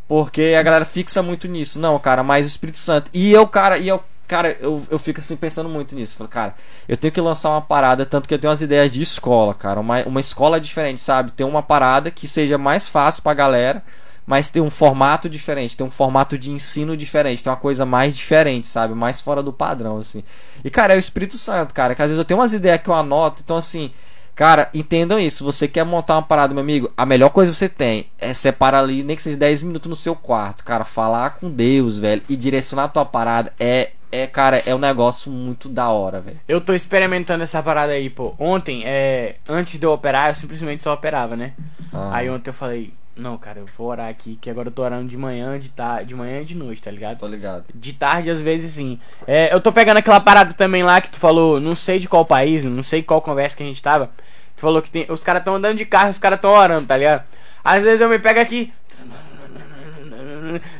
Porque a galera fixa muito nisso. Não, cara, mais o Espírito Santo. E eu, cara, e eu, cara, eu, eu fico assim pensando muito nisso. Falo, cara, eu tenho que lançar uma parada, tanto que eu tenho umas ideias de escola, cara. Uma, uma escola diferente, sabe? Ter uma parada que seja mais fácil pra galera, mas ter um formato diferente, ter um formato de ensino diferente, ter uma coisa mais diferente, sabe? Mais fora do padrão, assim. E, cara, é o Espírito Santo, cara, que às vezes eu tenho umas ideias que eu anoto, então assim. Cara, entendam isso. Você quer montar uma parada, meu amigo? A melhor coisa que você tem é separar ali, nem que seja 10 minutos no seu quarto, cara. Falar com Deus, velho. E direcionar a tua parada é, é cara, é um negócio muito da hora, velho. Eu tô experimentando essa parada aí, pô. Ontem, é, antes de eu operar, eu simplesmente só operava, né? Ah. Aí ontem eu falei, não, cara, eu vou orar aqui, que agora eu tô orando de manhã, de tarde, de manhã e de noite, tá ligado? Tô ligado. De tarde, às vezes, sim. É, eu tô pegando aquela parada também lá que tu falou, não sei de qual país, não sei qual conversa que a gente tava. Tu falou que tem, os caras tão andando de carro, os caras tão orando, tá ligado? Às vezes eu me pego aqui.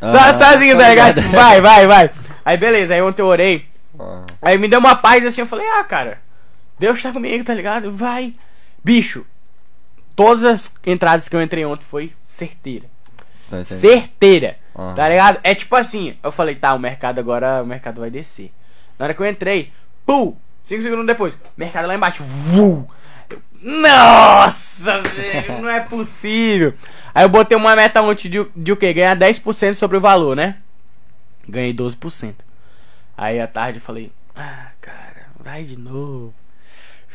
Só sozinho, tá ligado? Vai, vai, vai. Aí beleza, aí ontem eu orei. Aí me deu uma paz assim, eu falei, ah, cara, Deus tá comigo, tá ligado? Vai. Bicho, todas as entradas que eu entrei ontem foi certeira. Tá certeira. Uhum. Tá ligado? É tipo assim, eu falei, tá, o mercado agora, o mercado vai descer. Na hora que eu entrei, pum! 5 segundos depois, mercado lá embaixo, vu! Nossa, velho, não é possível. Aí eu botei uma meta ontem de, de o que? Ganhar 10% sobre o valor, né? Ganhei 12%. Aí à tarde eu falei, ah, cara, vai de novo.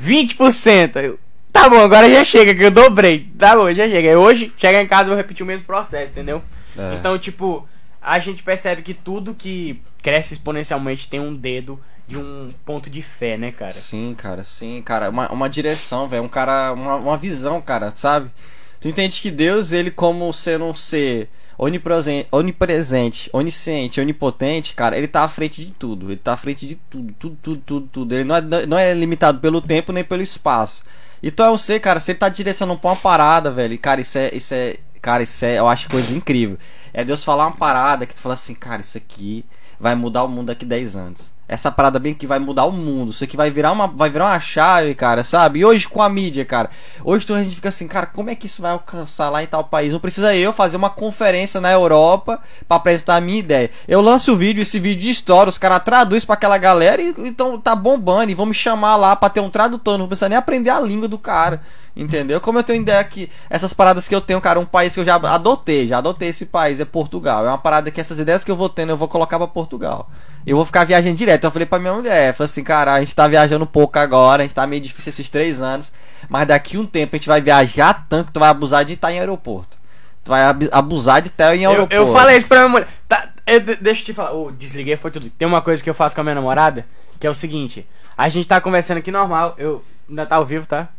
20%. Aí eu, Tá bom, agora já chega, que eu dobrei. Tá bom, já chega. Hoje, chegar em casa, eu vou repetir o mesmo processo, entendeu? É. Então, tipo, a gente percebe que tudo que cresce exponencialmente tem um dedo de um ponto de fé, né, cara? Sim, cara, sim, cara. Uma, uma direção, velho. Um cara. Uma, uma visão, cara, sabe? Tu entende que Deus, ele, como ser um ser onipresente, onipresente, onisciente, onipotente, cara, ele tá à frente de tudo. Ele tá à frente de tudo, tudo, tudo, tudo, tudo. Ele não é, não é limitado pelo tempo nem pelo espaço. Então é ser, cara, ele tá direcionando pra uma parada, velho, cara, isso é, isso é, cara, isso é, eu acho coisa incrível. É Deus falar uma parada que tu fala assim, cara, isso aqui vai mudar o mundo daqui 10 anos essa parada bem que vai mudar o mundo. Isso aqui vai virar uma, vai virar uma chave, cara, sabe? E hoje com a mídia, cara. Hoje a gente fica assim, cara, como é que isso vai alcançar lá em tal país? Não precisa eu fazer uma conferência na Europa para apresentar a minha ideia. Eu lanço o vídeo, esse vídeo de história, os caras traduzem para aquela galera e então tá bombando. E vão me chamar lá para ter um tradutor. Não precisa nem aprender a língua do cara. Entendeu? Como eu tenho ideia que essas paradas que eu tenho, cara, um país que eu já adotei, já adotei esse país, é Portugal. É uma parada que essas ideias que eu vou tendo, eu vou colocar para Portugal. Eu vou ficar viajando direto. Eu falei pra minha mulher, falei assim, cara, a gente tá viajando pouco agora, a gente tá meio difícil esses três anos, mas daqui um tempo a gente vai viajar tanto que tu vai abusar de estar em aeroporto. Tu vai abusar de estar em aeroporto. Eu, eu falei isso pra minha mulher. Tá, eu, deixa eu te falar. Oh, desliguei, foi tudo. Tem uma coisa que eu faço com a minha namorada, que é o seguinte. A gente tá conversando aqui normal. Eu ainda tá ao vivo, tá?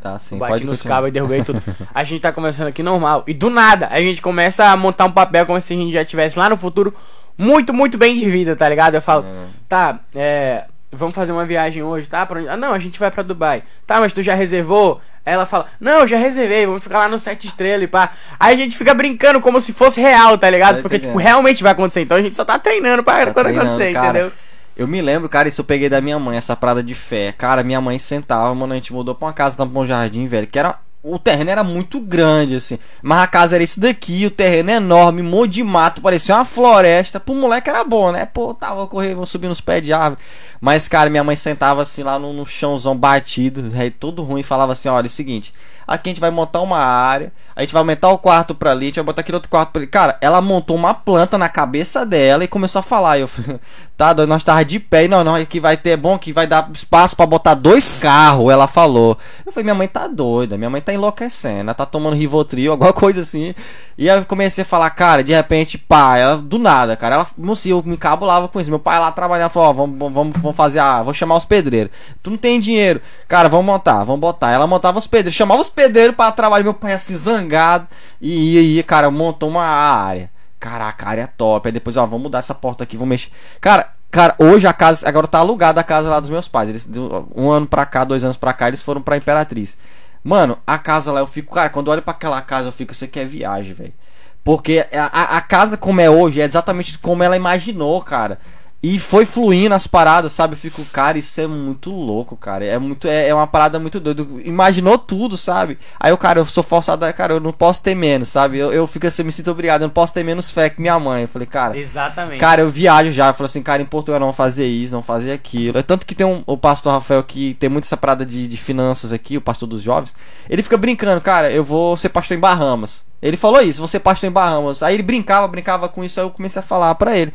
Tá, sim. Bati pode nos continuar. cabos e derrubei tudo. A gente tá começando aqui normal. E do nada, a gente começa a montar um papel como se a gente já tivesse lá no futuro muito, muito bem de vida, tá ligado? Eu falo, É. tá, é. Vamos fazer uma viagem hoje, tá? Pra onde? Ah, não, a gente vai pra Dubai. Tá, mas tu já reservou? Aí ela fala, não, já reservei, vamos ficar lá no Sete Estrelas e pá. Aí a gente fica brincando como se fosse real, tá ligado? Tá Porque, entendendo. tipo, realmente vai acontecer. Então a gente só tá treinando pra Tá quando treinando, acontecer, cara. entendeu? Eu me lembro, cara, isso eu peguei da minha mãe, essa parada de fé. Cara, minha mãe sentava, mano, a gente mudou pra uma casa no Bom Jardim, velho, que era. O terreno era muito grande, assim. Mas a casa era esse daqui, o terreno é enorme, um monte de mato, parecia uma floresta. Pro moleque era bom, né? Pô, tava correndo, subindo nos pés de árvore. Mas, cara, minha mãe sentava assim lá no, no chãozão batido, aí todo ruim, falava assim: olha, é o seguinte, aqui a gente vai montar uma área, a gente vai aumentar o quarto pra ali, a gente vai botar aquele outro quarto pra ali. Cara, ela montou uma planta na cabeça dela e começou a falar. Eu tá, nós tava de pé, e não, não, aqui vai ter é bom, que vai dar espaço pra botar dois carros, ela falou. Eu falei, minha mãe tá doida, minha mãe tá enlouquecendo, ela tá tomando Rivotril, alguma coisa assim. E aí eu comecei a falar, cara, de repente, pá, ela do nada, cara, ela, não sei, eu me cabulava com isso. Meu pai lá trabalhando, falou, ó, vamos, vamos, vamos fazer a, vou chamar os pedreiros. Tu não tem dinheiro, cara, vamos montar, vamos botar. Ela montava os pedreiros, chamava os pedreiros para trabalhar, meu pai assim, zangado, e ia, cara, montou uma área. Caraca, a área é top. Aí depois, ó, vamos mudar essa porta aqui, vamos mexer. Cara, cara, hoje a casa, agora tá alugada a casa lá dos meus pais. Eles, um ano pra cá, dois anos pra cá, eles foram pra Imperatriz. Mano, a casa lá, eu fico, cara, quando eu olho pra aquela casa, eu fico, isso aqui é viagem, velho. Porque a- a casa como é hoje é exatamente como ela imaginou, cara. E foi fluindo as paradas, sabe? Eu fico, cara, isso é muito louco, cara. É muito é, é uma parada muito doida. Imaginou tudo, sabe? Aí eu, cara, eu sou forçado, a- cara, eu não posso ter menos, sabe? Eu, eu fico assim, me sinto obrigado, eu não posso ter menos fé que minha mãe. Eu falei, cara, Exatamente. Cara, eu viajo já. Eu falo assim, cara, em Portugal não fazer isso, não fazer aquilo. É tanto que tem um, o pastor Rafael que tem muito essa parada de, de finanças aqui, o pastor dos jovens. Ele fica brincando, cara, eu vou ser pastor em Bahamas. Ele falou isso, ser pastor em Bahamas. Aí ele brincava, brincava com isso, aí eu comecei a falar pra ele.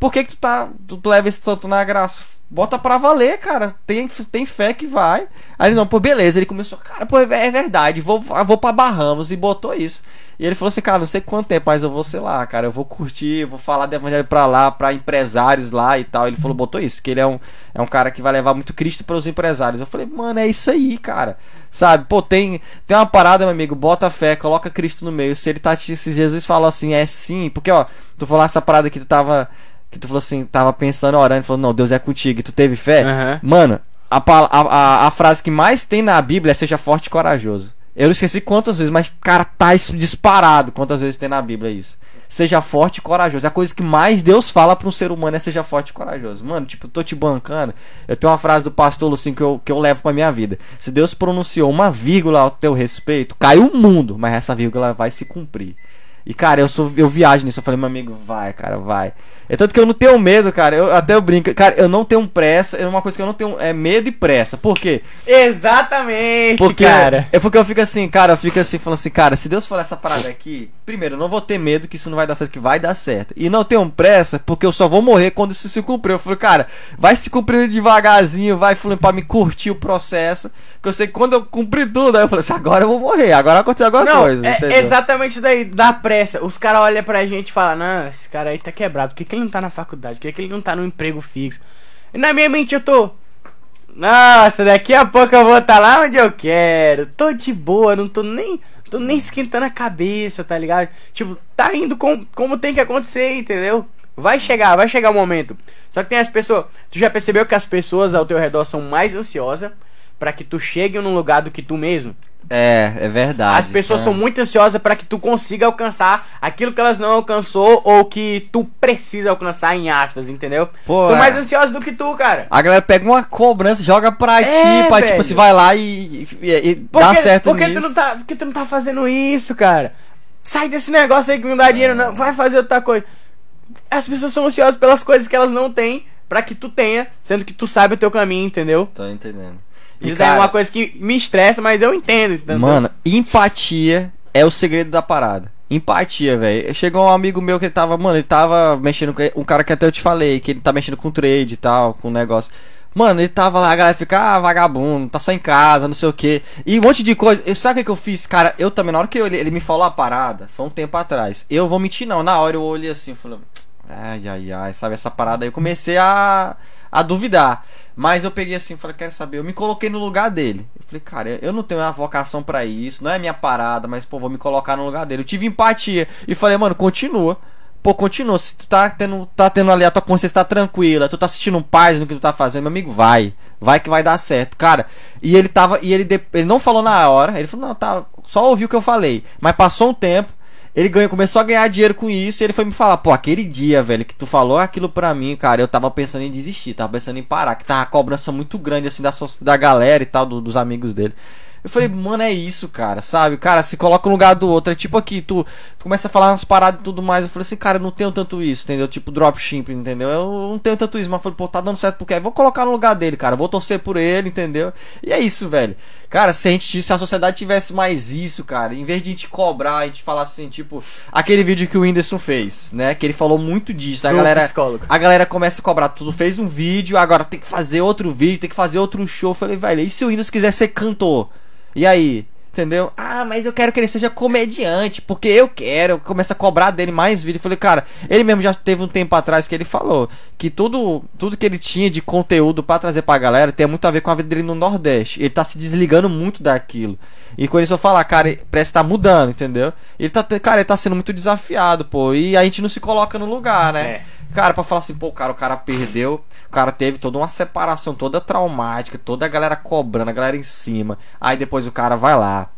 Por que que tu tá, tu, tu leva esse tanto na graça? Bota pra valer, cara. Tem, tem fé que vai. Aí ele, não, pô, beleza. Ele começou, cara, pô, é verdade, vou, vou pra Bahamas e botou isso. E ele falou assim, cara, não sei quanto tempo, mas eu vou, sei lá, cara, eu vou curtir, vou falar de evangelho pra lá, pra empresários lá e tal. Ele falou, botou isso, que ele é um, é um cara que vai levar muito Cristo pros empresários. Eu falei, mano, é isso aí, cara. Sabe, pô, tem, tem uma parada, meu amigo, bota fé, coloca Cristo no meio. Se ele tá te, se Jesus falou assim, é sim, porque ó, tu falou essa parada que tu tava, que tu falou assim, tava pensando, orando, falou, não, Deus é contigo, e tu teve fé. Aham. Mano, a, a, a, a frase que mais tem na Bíblia é seja forte e corajoso. Eu esqueci quantas vezes, mas, cara, tá isso disparado quantas vezes tem na Bíblia isso. Seja forte e corajoso. É a coisa que mais Deus fala pra um ser humano é seja forte e corajoso. Mano, tipo, eu tô te bancando. Eu tenho uma frase do pastor Lucinho que eu, que eu levo pra minha vida. Se Deus pronunciou uma vírgula ao teu respeito, caiu o mundo, mas essa vírgula vai se cumprir. E, cara, eu sou eu viajo nisso. Eu falei, meu amigo, vai, cara, vai. É tanto que eu não tenho medo, cara. Eu até eu brinco. Cara, eu não tenho pressa. É uma coisa que eu não tenho. É medo e pressa. Por quê? Exatamente, Porque, cara. É porque eu fico assim, cara, eu fico assim, falando assim, cara, se Deus falar essa parada aqui, primeiro, eu não vou ter medo que isso não vai dar certo, que vai dar certo. E não tenho pressa, porque eu só vou morrer quando isso se cumprir. Eu falei, cara, vai se cumprindo devagarzinho, vai fluindo pra me curtir o processo. Que eu sei que quando eu cumprir tudo, aí eu falei assim, agora eu vou morrer, agora vai acontecer alguma Não, coisa. é entendeu? exatamente daí, da pressa. Os caras olham pra gente e falam, não, esse cara aí tá quebrado. Por que, que ele não tá na faculdade? Por que, que ele não tá no emprego fixo? E na minha mente eu tô. Nossa, daqui a pouco eu vou estar tá lá onde eu quero. Tô de boa, não tô nem. Tô nem esquentando a cabeça, tá ligado? Tipo, tá indo com, como tem que acontecer, entendeu? Vai chegar, vai chegar o momento. Só que tem as pessoas. Tu já percebeu que as pessoas ao teu redor são mais ansiosas pra que tu chegue num lugar do que tu mesmo? É, é verdade. As pessoas é. são muito ansiosas para que tu consiga alcançar aquilo que elas não alcançou ou que tu precisa alcançar em aspas, entendeu? Pô, são é. mais ansiosas do que tu, cara. A galera pega uma cobrança, joga pra É, ti, pra, tipo, você vai lá e, e, e Por dá certo por que nisso. tu não tá, por que tu não tá fazendo isso, cara? Sai desse negócio aí que não dá dinheiro, não. Vai fazer outra coisa. As pessoas são ansiosas pelas coisas que elas não têm pra que tu tenha, sendo que tu sabe o teu caminho, entendeu? Tô entendendo. Isso daí é uma coisa que me estressa, mas eu entendo. entendeu? Mano, empatia é o segredo da parada. Empatia, velho. Chegou um amigo meu que ele tava, mano, ele tava mexendo com. Um cara que até eu te falei, que ele tá mexendo com trade e tal, com negócio. Mano, ele tava lá, a galera fica, ah, vagabundo, tá só em casa, não sei o que. E um monte de coisa. Sabe o que, que eu fiz? Cara, eu também, na hora que eu, ele, ele me falou a parada, foi um tempo atrás. Eu vou mentir, não. Na hora eu olhei assim, falei, ai, ai, ai, sabe essa parada aí. Eu comecei a, a duvidar. Mas eu peguei assim, falei, quero saber, eu me coloquei no lugar dele. Eu falei, cara, eu não tenho uma vocação para isso, não é minha parada, mas pô, vou me colocar no lugar dele. Eu tive empatia e falei, mano, continua. Pô, continua. Se tu tá tendo, tá tendo ali a tua consciência tá tranquila, tu tá sentindo paz no que tu tá fazendo, meu amigo, vai. Vai que vai dar certo. Cara, e ele tava. E ele, ele não falou na hora, ele falou, não, tá. Só ouviu o que eu falei. Mas passou um tempo, ele ganhou, começou a ganhar dinheiro com isso e ele foi me falar, pô, aquele dia, velho, que tu falou aquilo pra mim, cara, eu tava pensando em desistir, tava pensando em parar, que tava uma cobrança muito grande, assim, da, da galera e tal, do, dos amigos dele. Eu falei, mano, é isso, cara, sabe? Cara, se coloca no lugar do outro. É tipo aqui, tu, tu começa a falar umas paradas e tudo mais. Eu falei assim, cara, eu não tenho tanto isso, entendeu? Tipo dropshipping, entendeu? Eu não tenho tanto isso, mas falei, pô, tá dando certo porque vou colocar no lugar dele, cara. Vou torcer por ele, entendeu? E é isso, velho. Cara, se a gente, se a sociedade tivesse mais isso, cara, em vez de a gente cobrar, a gente falar assim, tipo, aquele vídeo que o Whindersson fez, né? Que ele falou muito disso. A galera, psicólogo. a galera começa a cobrar tudo. Fez um vídeo, agora tem que fazer outro vídeo, tem que fazer outro show. Eu falei, velho, e se o Whindersson quiser ser cantor? E aí? Entendeu? Ah, mas eu quero que ele seja comediante, porque eu quero. Eu começo a cobrar dele mais vídeo. Eu falei, cara, ele mesmo já teve um tempo atrás que ele falou que tudo, tudo que ele tinha de conteúdo para trazer pra galera tem muito a ver com a vida dele no Nordeste. Ele tá se desligando muito daquilo. E quando isso eu falar, cara, parece que tá mudando, entendeu? Ele tá, cara, ele tá sendo muito desafiado, pô. E a gente não se coloca no lugar, né? É. Cara, pra falar assim, pô, cara, o cara perdeu, o cara teve toda uma separação toda traumática, toda a galera cobrando, a galera em cima. Aí depois o cara vai lá,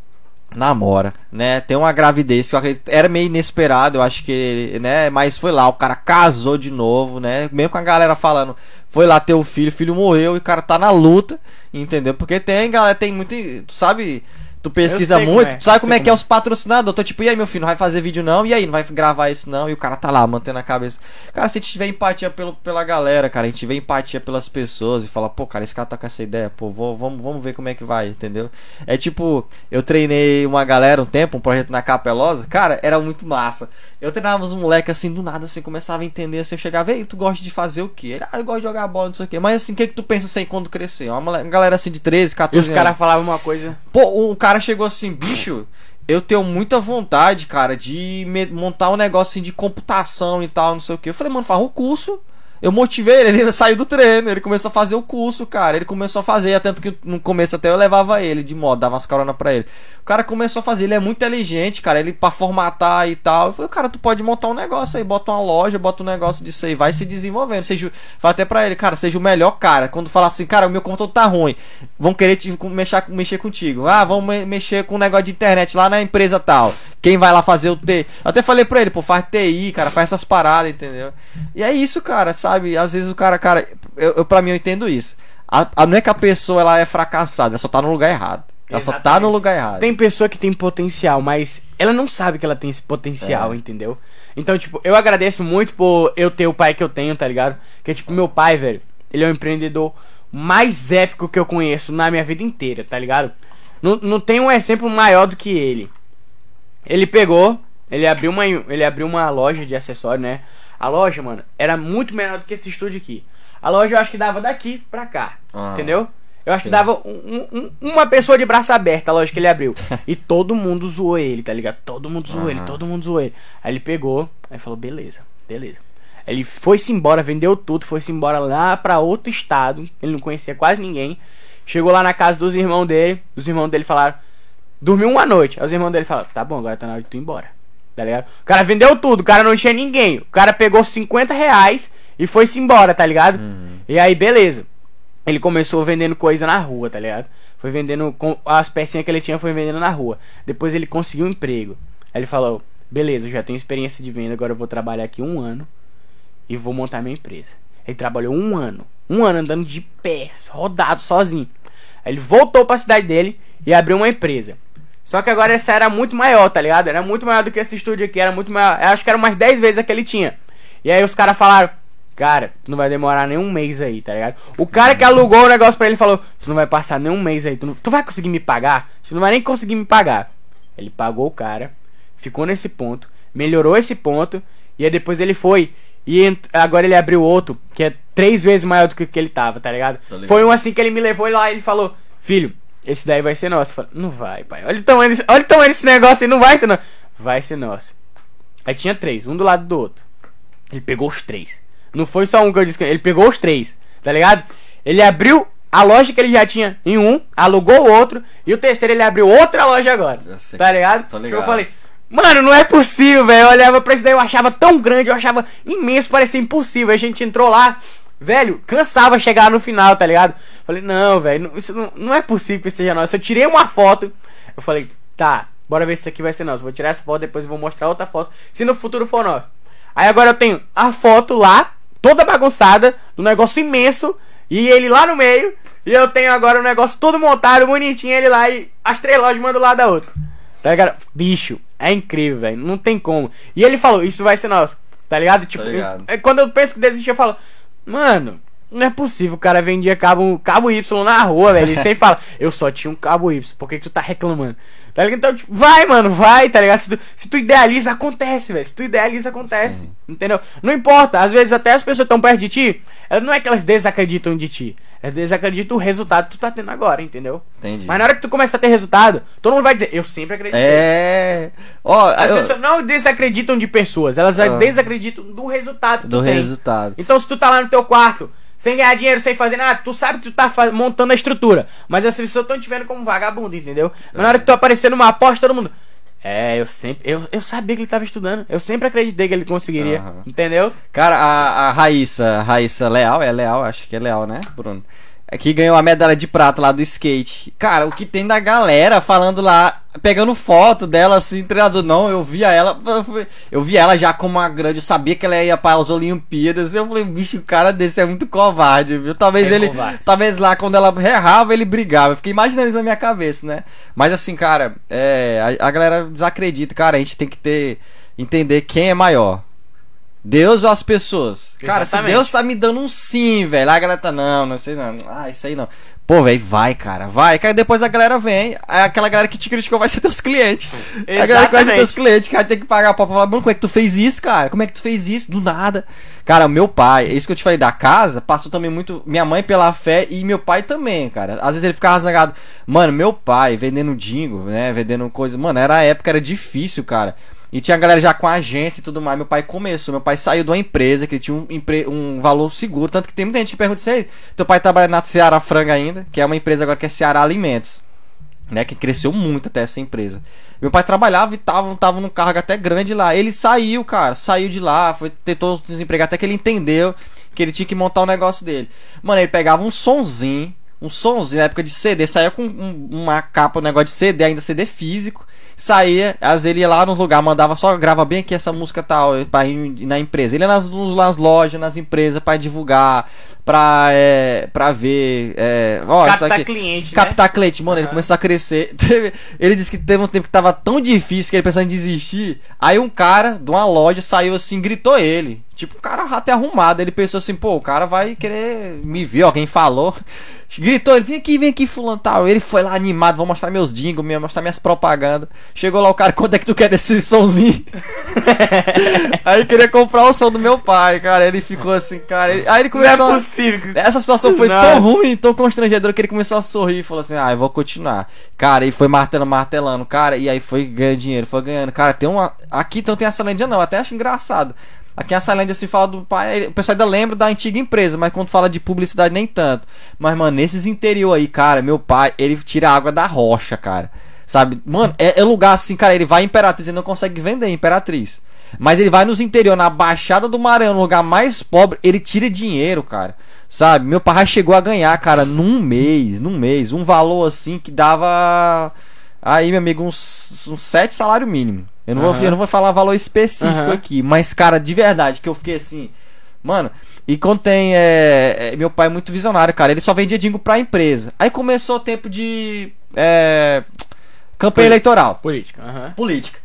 namora, né? Tem uma gravidez que era meio inesperado, eu acho que, né? Mas foi lá, o cara casou de novo, né? Mesmo com a galera falando, foi lá ter o filho, o filho morreu e o cara tá na luta, entendeu? Porque tem, galera, tem muito, sabe? Tu pesquisa muito, é, sabe como é que é é. os patrocinadores? Eu tô tipo, e aí, meu filho, não vai fazer vídeo não? E aí, não vai gravar isso não? E o cara tá lá, mantendo a cabeça. Cara, se a gente tiver empatia pelo, pela galera, cara, a gente tiver empatia pelas pessoas e falar, pô, cara, esse cara tá com essa ideia, pô, vou, vamos, vamos ver como é que vai, entendeu? É tipo, eu treinei uma galera um tempo, um projeto na Capelosa, cara, era muito massa. Eu treinava uns moleques assim, do nada, assim, começava a entender, assim, eu chegava, ei, tu gosta de fazer o quê? Ele, ah, eu gosto de jogar bola, não sei o quê. Mas assim, o que que tu pensa assim quando crescer? Uma galera assim de 13, 14 E os anos. caras falavam uma coisa. Pô, um cara chegou assim, bicho, eu tenho muita vontade, cara, de montar um negócio assim de computação e tal, não sei o que. Eu falei, mano, faz um curso. Eu motivei ele, ele saiu do treino, ele começou a fazer o curso, cara. Ele começou a fazer, tanto que no começo até eu levava ele de moto, dava umas carona pra ele. O cara começou a fazer, ele é muito inteligente, cara. Ele pra formatar e tal. Eu falei, cara, tu pode montar um negócio aí, bota uma loja, bota um negócio disso aí, vai se desenvolvendo. Seja, fala até pra ele, cara, seja o melhor cara. Quando falar assim, cara, o meu computador tá ruim, vão querer te, mexer, mexer contigo. Ah, vamos me- mexer com um negócio de internet lá na empresa tal. Quem vai lá fazer o T? Eu até falei pra ele, pô, faz TI, cara, faz essas paradas, entendeu? E é isso, cara, sabe? Às vezes o cara, cara, eu, eu pra mim eu entendo isso. A, a- não é que a pessoa ela é fracassada, ela só tá no lugar errado. Ela só tá Exatamente. no lugar errado. Tem pessoa que tem potencial, mas ela não sabe que ela tem esse potencial, É. entendeu? Então, tipo, eu agradeço muito por eu ter o pai que eu tenho, tá ligado? Que, tipo, meu pai, velho, ele é o empreendedor mais épico que eu conheço na minha vida inteira, tá ligado? Não, não tem um exemplo maior do que ele. Ele pegou, ele abriu uma, ele abriu uma loja de acessório, né? A loja, mano, era muito menor do que esse estúdio aqui. A loja eu acho que dava daqui pra cá, Ah. entendeu? Eu acho Sim. que dava um- um- uma pessoa de braço aberto, a loja que ele abriu. e todo mundo zoou ele, tá ligado? Todo mundo zoou ele, Aham. todo mundo zoou ele. Aí ele pegou, aí falou, beleza, beleza. Ele foi-se embora, vendeu tudo, foi-se embora lá pra outro estado. Ele não conhecia quase ninguém. Chegou lá na casa dos irmãos dele. Os irmãos dele falaram, dormiu uma noite. Aí os irmãos dele falaram, tá bom, agora tá na hora de tu ir embora. Tá ligado? O cara vendeu tudo, o cara não tinha ninguém. O cara pegou 50 reais e foi-se embora, tá ligado? E aí, beleza. Ele começou vendendo coisa na rua, tá ligado? Foi vendendo com as pecinhas que ele tinha, foi vendendo na rua. Depois ele conseguiu um emprego. Aí ele falou: beleza, eu já tenho experiência de venda, agora eu vou trabalhar aqui um ano e vou montar minha empresa. Ele trabalhou um ano, um ano andando de pé, rodado sozinho. Aí ele voltou pra cidade dele e abriu uma empresa. Só que agora essa era muito maior, tá ligado? Era muito maior do que esse estúdio aqui, era muito maior. Eu acho que era umas 10 vezes a que ele tinha. E aí os caras falaram: Cara, tu não vai demorar nem um mês aí, tá ligado? O cara que alugou o negócio pra ele falou: Tu não vai passar nem um mês aí, tu, não- tu vai conseguir me pagar? Tu não vai nem conseguir me pagar. Ele pagou o cara, ficou nesse ponto, melhorou esse ponto, e aí depois ele foi. E agora ele abriu outro, que é três vezes maior do que o que ele tava, tá ligado? Tá ligado. Foi um assim que ele me levou lá e ele falou: Filho, esse daí vai ser nosso. Não vai, pai. Olha o tamanho desse, olha o tamanho desse negócio aí, não vai ser nosso. Vai ser nosso. Aí tinha três, um do lado do outro. Ele pegou os três. Não foi só um que eu disse que ele pegou os três. tá ligado? Ele abriu a loja que ele já tinha em um, alugou o outro, e o terceiro ele abriu outra loja agora. Tá ligado? tô ligado. Eu falei, mano, não é possível, velho. Eu olhava pra isso daí, eu achava tão grande, eu achava imenso, parecia impossível. A gente entrou lá, velho, cansava chegar no final, tá ligado? Falei, não, velho, não- isso não, não é possível que seja nosso. Eu tirei uma foto, eu falei, tá, bora ver se isso aqui vai ser nosso. Vou tirar essa foto, depois eu vou mostrar outra foto, se no futuro for nosso. Aí agora eu tenho a foto lá, toda bagunçada, do negócio imenso, e ele lá no meio, e eu tenho agora o negócio todo montado, bonitinho, ele lá, e as três lojas uma do lado da outra. Tá ligado? Bicho, é incrível, velho. Não tem como. E ele falou, isso vai ser nosso. Tá ligado? Tipo, ligado. eu- é quando eu penso que desistir, eu falo, mano, não é possível. O cara vendia cabo, cabo Y na rua, velho. Ele sempre fala, eu só tinha um cabo Y. Por que, que tu tá reclamando? Tá ligado? Então, tipo, vai, mano, vai, tá ligado? Se tu, se tu idealiza, acontece, velho. Se tu idealiza, acontece. Sim. Entendeu? Não importa. Às vezes até as pessoas estão perto de ti, elas não é que elas desacreditam de ti. Elas desacreditam o resultado que tu tá tendo agora, entendeu? Entendi. Mas na hora que tu começa a ter resultado, todo mundo vai dizer, eu sempre acreditei. É. Ó, As eu- pessoas não desacreditam de pessoas, elas Ah. desacreditam do resultado que do tu tem. resultado. Então se tu tá lá no teu quarto, sem ganhar dinheiro, sem fazer nada, tu sabe que tu tá montando a estrutura. Mas as pessoas estão te vendo como vagabundo, entendeu? Mas na hora que tu aparecer numa aposta, todo mundo. É, eu sempre. Eu, eu sabia que ele tava estudando. Eu sempre acreditei que ele conseguiria. Aham. Entendeu? Cara, a, a Raíssa, a Raíssa Leal, é Leal, acho que é Leal, né, Bruno? É que ganhou a medalha de prata lá do skate. Cara, o que tem da galera falando lá, pegando foto dela assim, treinador, não, eu via ela, eu via ela já como uma grande, eu sabia que ela ia para as Olimpíadas. Eu falei, bicho, o cara desse é muito covarde, viu? Talvez É ele, covarde. talvez lá quando ela errava, ele brigava. Eu fiquei imaginando isso na minha cabeça, né? Mas assim, cara, é, a, a galera desacredita, cara, a gente tem que ter entender quem é maior. Deus ou as pessoas? Cara, se Exatamente. Deus tá me dando um sim, velho. A galera tá, não, não sei não. Ah, isso aí não. Pô, velho, vai, cara, vai. Cara, depois a galera vem. Aquela galera que te criticou vai ser teus clientes. A galera que vai ser Exatamente. teus clientes, cara, tem que pagar pra falar, mano, como é que tu fez isso, cara? Como é que tu fez isso? Do nada. Cara, o meu pai, é isso que eu te falei da casa, passou também muito. Minha mãe pela fé e meu pai também, cara. Às vezes ele ficava zangado. Mano, meu pai vendendo dingo, né? Vendendo coisa. Mano, era a época, era difícil, cara. E tinha a galera já com agência e tudo mais. Meu pai começou. Meu pai saiu de uma empresa que tinha um, empre- um valor seguro. Tanto que tem muita gente que pergunta: "Sei, teu pai trabalha na Ceará Franga ainda, que é uma empresa agora que é Ceará Alimentos né? Que cresceu muito até essa empresa. Meu pai trabalhava e tava, tava num cargo até grande lá. Ele saiu, cara, saiu de lá, foi tentou se desempregar até que ele entendeu que ele tinha que montar o negócio dele. Mano, ele pegava um sonzinho, um sonzinho na época de CD, saía com um- uma capa, um negócio de CD, ainda CD físico. Saía, às vezes ele ia lá no lugar, mandava só grava bem aqui essa música tal, pra ir na empresa. Ele ia nas, nas lojas, nas empresas, pra divulgar, pra, é, pra ver. É, ó, isso Captar cliente. né? Captar cliente, mano, ele Aham. começou a crescer. Teve- ele disse que teve um tempo que tava tão difícil que ele pensava em desistir. Aí um cara de uma loja saiu assim, gritou ele. Tipo, um cara até arrumado. Ele pensou assim, pô, o cara vai querer me ver, alguém falou. Gritou, ele, vem aqui, vem aqui, fulano tal. Ele foi lá animado, vou mostrar meus dingos, vou mostrar minhas propagandas. Chegou lá o cara, quanto é que tu quer desse somzinho? aí queria comprar o som do meu pai, cara. Ele ficou assim, cara. ele- aí ele Não é começou. a- possível. essa situação foi Nossa. tão ruim, tão constrangedora que ele começou a sorrir e falou assim: Ah, eu vou continuar. Cara, e foi martelando, martelando, cara, e aí foi ganhando dinheiro, foi ganhando. Cara, tem uma. Aqui então tem essa lenda, não, até acho engraçado. Aqui essa lenda se fala do pai. O pessoal ainda lembra da antiga empresa, mas quando fala de publicidade, nem tanto. Mas, mano, nesses interior aí, cara, meu pai, ele tira água da rocha, cara. Sabe? Mano, é, é lugar assim, cara, ele vai em Imperatriz, ele não consegue vender em Imperatriz. Mas ele vai nos interior, na Baixada do Maranhão, no lugar mais pobre, ele tira dinheiro, cara. Sabe? Meu pai chegou a ganhar, cara, num mês, num mês, um valor assim que dava. Aí, meu amigo, uns, uns sete salário mínimo. Eu não, vou, Aham. eu não vou falar valor específico Aham. aqui, mas, cara, de verdade, que eu fiquei assim. Mano, e tem. é, é, meu pai é muito visionário, cara. Ele só vendia dingo pra empresa. Aí começou o tempo de. É, campanha Poli- eleitoral Política. aham. política.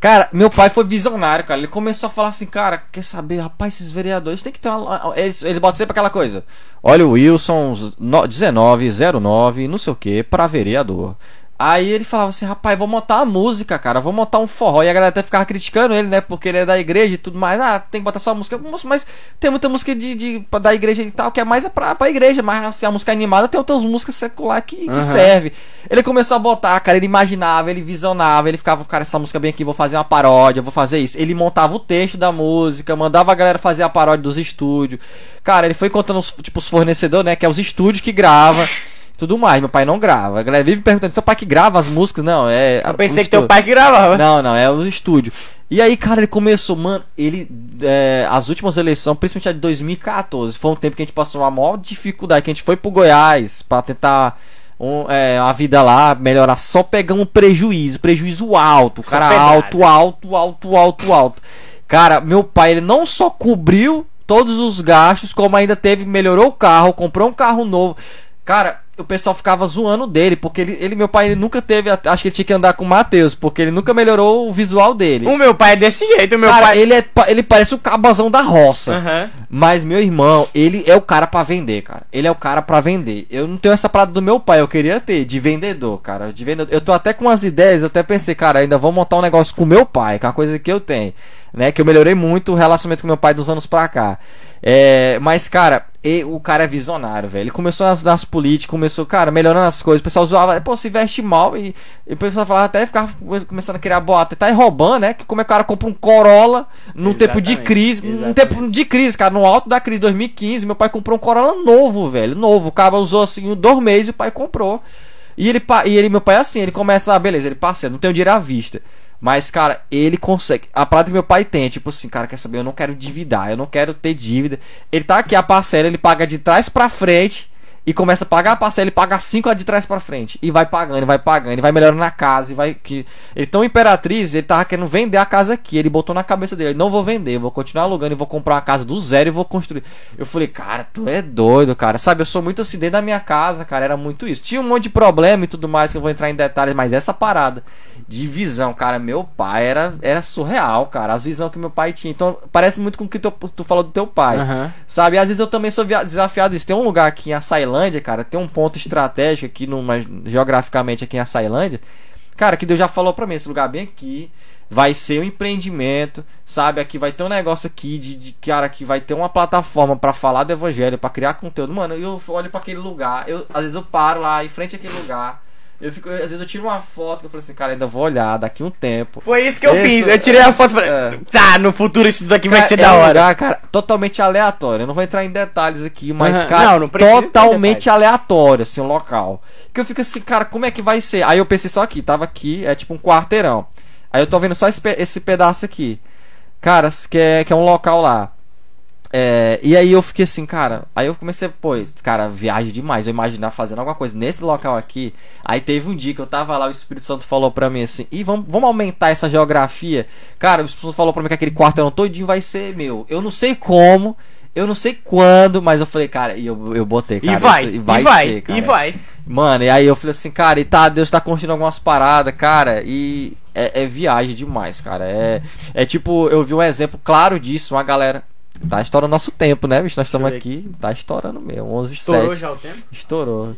Cara, meu pai foi visionário, cara. Ele começou a falar assim, cara, quer saber, rapaz, esses vereadores tem que ter uma. Eles, eles botam sempre aquela coisa. Olha o Wilson no- 1909, não sei o que, pra vereador. Aí ele falava assim, rapaz, vou montar uma música, cara, vou montar um forró. E a galera até ficava criticando ele, né? Porque ele é da igreja e tudo mais. Ah, tem que botar só música. Mas tem muita música de, de, da igreja e tal, que é mais é pra, pra igreja. Mas assim, a música animada tem outras músicas secular que, que Aham. serve. Ele começou a botar, cara, ele imaginava, ele visionava, ele ficava, cara, essa música bem aqui, vou fazer uma paródia, vou fazer isso. Ele montava o texto da música, mandava a galera fazer a paródia dos estúdios. Cara, ele foi contando os, tipo, os fornecedores, né? Que é os estúdios que grava. Tudo mais, meu pai não grava. A galera vive perguntando, seu pai que grava as músicas? Não, é. Eu pensei que teu pai que gravava. Não, não, é o estúdio. E aí, cara, ele começou, mano, ele. é, as últimas eleições, principalmente a de 2014, foi um tempo que a gente passou uma maior dificuldade, que a gente foi pro Goiás pra tentar. Um, é, a vida lá melhorar, só pegamos prejuízo, prejuízo alto, Só cara, alto, alto, alto, alto, alto. Cara, meu pai, ele não só cobriu todos os gastos, como ainda teve, melhorou o carro, comprou um carro novo. Cara, o pessoal ficava zoando dele, porque ele, ele meu pai, ele nunca teve, acho que ele tinha que andar com o Matheus, porque ele nunca melhorou o visual dele. O meu pai é desse jeito, o meu Cara, pai. ele, é, ele parece o cabazão da roça. Aham. Mas meu irmão, ele é o cara pra vender, cara. Ele é o cara pra vender. Eu não tenho essa parada do meu pai, eu queria ter, de vendedor, cara. De vendedor. Eu tô até com umas ideias, eu até pensei, cara, ainda vou montar um negócio com meu pai, que é uma coisa que eu tenho. Né? Que eu melhorei muito o relacionamento com meu pai dos anos pra cá. É, mas, cara, e- o cara é visionário, velho. Ele começou nas, nas políticas, começou, cara, melhorando as coisas. O pessoal zoava, pô, se veste mal. E, e o pessoal falava até ficava começando a criar boato. Tá aí roubando, né? Que como é que o cara compra um Corolla num tempo de Exatamente, crise. Num exatamente. tempo de crise, cara. No alto da crise de 2015, meu pai comprou um Corolla novo, velho. Novo. O cara usou assim dois meses e o pai comprou. E ele, e ele, meu pai é assim, ele começa, ah, beleza, ele parceiro, não tem o dinheiro à vista. Mas, cara, ele consegue. A parada que meu pai tem é tipo assim, cara, quer saber? Eu não quero endividar, eu não quero ter dívida. Ele tá aqui, a parcela, ele paga de trás pra frente e começa a pagar a parcela, ele paga cinco de trás pra frente. E vai pagando, vai pagando, ele vai melhorando na casa. E vai. Que... Ele tão imperatriz, ele tava querendo vender a casa aqui. Ele botou na cabeça dele, não vou vender, vou continuar alugando e vou comprar uma casa do zero e vou construir. Eu falei, cara, tu é doido, cara. Sabe, eu sou muito assim dentro da minha casa, cara. Era muito isso. Tinha um monte de problema e tudo mais que eu vou entrar em detalhes, mas essa parada de visão, cara, meu pai era, era surreal, cara. As visões que meu pai tinha. Então, parece muito com o que tu, tu falou do teu pai. Aham. Sabe, às vezes eu também sou desafiado isso. Tem um lugar aqui em Açailândia, cara, tem um ponto estratégico aqui, numa, geograficamente aqui em Açailândia. Cara, que Deus já falou pra mim, esse lugar bem aqui vai ser um empreendimento, sabe? Aqui vai ter um negócio aqui de, de cara que vai ter uma plataforma pra falar do evangelho, pra criar conteúdo. Mano, eu olho pra aquele lugar, eu às vezes eu paro lá em frente àquele lugar. Eu fico, às vezes eu tiro uma foto que eu falo assim, cara, ainda vou olhar daqui um tempo. Foi isso que eu fiz. Eu tirei a foto e falei, é. tá, no futuro isso daqui vai Cara, ser é da hora. lugar, cara, totalmente aleatório. Eu não vou entrar em detalhes aqui, mas, Aham. cara, Não, não totalmente aleatório, assim, o local. Que eu fico assim, cara, como é que vai ser? Aí eu pensei só aqui, tava aqui, é tipo um quarteirão. Aí eu tô vendo só esse, esse pedaço aqui. Cara, que é, que é um local lá. É, e aí eu fiquei assim, cara. Aí eu comecei, pô, cara, viagem demais. Eu imaginar fazendo alguma coisa nesse local aqui. Aí teve um dia que eu tava lá, o Espírito Santo falou pra mim assim: e vamos, vamos aumentar essa geografia. Cara, o Espírito Santo falou pra mim que aquele quarteirão todinho vai ser meu. Eu não sei como, eu não sei quando, mas eu falei, cara, e eu, eu botei, cara. E vai, isso- e vai, ser, cara. e vai. Mano, e aí eu falei assim, cara, e tá, Deus tá construindo algumas paradas, cara, e é, é viagem demais, cara. É, é tipo, eu vi um exemplo claro disso, uma galera. Tá estourando nosso tempo, né, bicho? Nós estamos ver aqui, tá estourando mesmo, 11 Estourou 7. já o tempo? Estourou.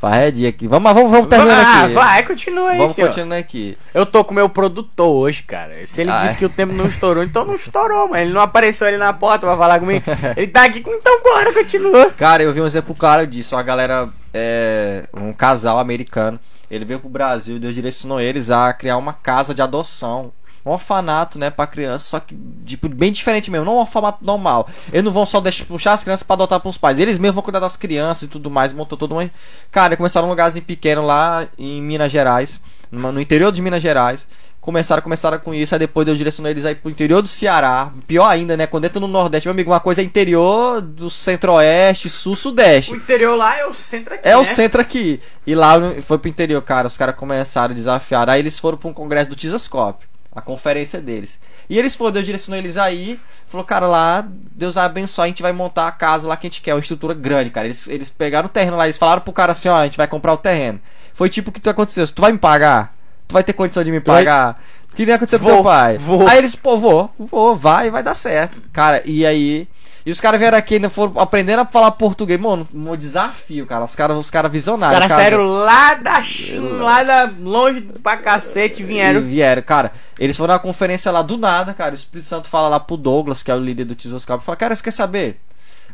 Farredia aqui. Vamos, vamos, vamos terminando ah, aqui. vai, continua aí, Vamos senhor. continuando aqui. Eu tô com o meu produtor hoje, cara. Se ele Ai. disse que o tempo não estourou, então não estourou, mas ele não apareceu ali na porta pra falar comigo. Ele tá aqui, então bora, continua. Cara, eu vi um exemplo claro disso. Uma galera, é, um casal americano, ele veio pro Brasil e Deus direcionou eles a criar uma casa de adoção. Um orfanato, né, pra criança, só que, tipo, bem diferente mesmo, não um orfanato normal. Eles não vão só deixar, puxar as crianças pra adotar pros pais, eles mesmos vão cuidar das crianças e tudo mais, montou todo uma. Cara, começaram um lugarzinho pequeno lá em Minas Gerais, no interior de Minas Gerais. Começaram, começaram com isso, aí depois Deus direcionou eles aí pro interior do Ceará. Pior ainda, né? Quando entra no Nordeste, meu amigo, uma coisa é interior do Centro-Oeste, Sul, Sudeste. O interior lá é o centro aqui, É o né? centro aqui. E lá foi pro interior, cara. Os caras começaram a desafiar. Aí eles foram pra um congresso do Tisascope. A conferência deles. E eles foram, Deus direcionou eles aí. Falou, cara, lá, Deus vai abençoar. A gente vai montar a casa lá que a gente quer. Uma estrutura grande, cara. Eles, eles pegaram o terreno lá. Eles falaram pro cara assim: ó, a gente vai comprar o terreno. Foi tipo o que tu aconteceu. Tu vai me pagar? Tu vai ter condição de me vai- pagar? O que nem aconteceu com Vou, teu pai? vou. Aí eles, pô, vou, vou, vai, vai dar certo. Cara, e aí E os caras vieram aqui ainda foram aprendendo a falar português. Mano, um desafio, cara. Os caras os cara visionários. Cara, cara. sério, lá da China, lá da longe pra cacete, vieram. E vieram, cara. Eles foram na conferência lá do nada, cara. O Espírito Santo fala lá pro Douglas, que é o líder do Tesouro Cabo, fala: Cara, você quer saber?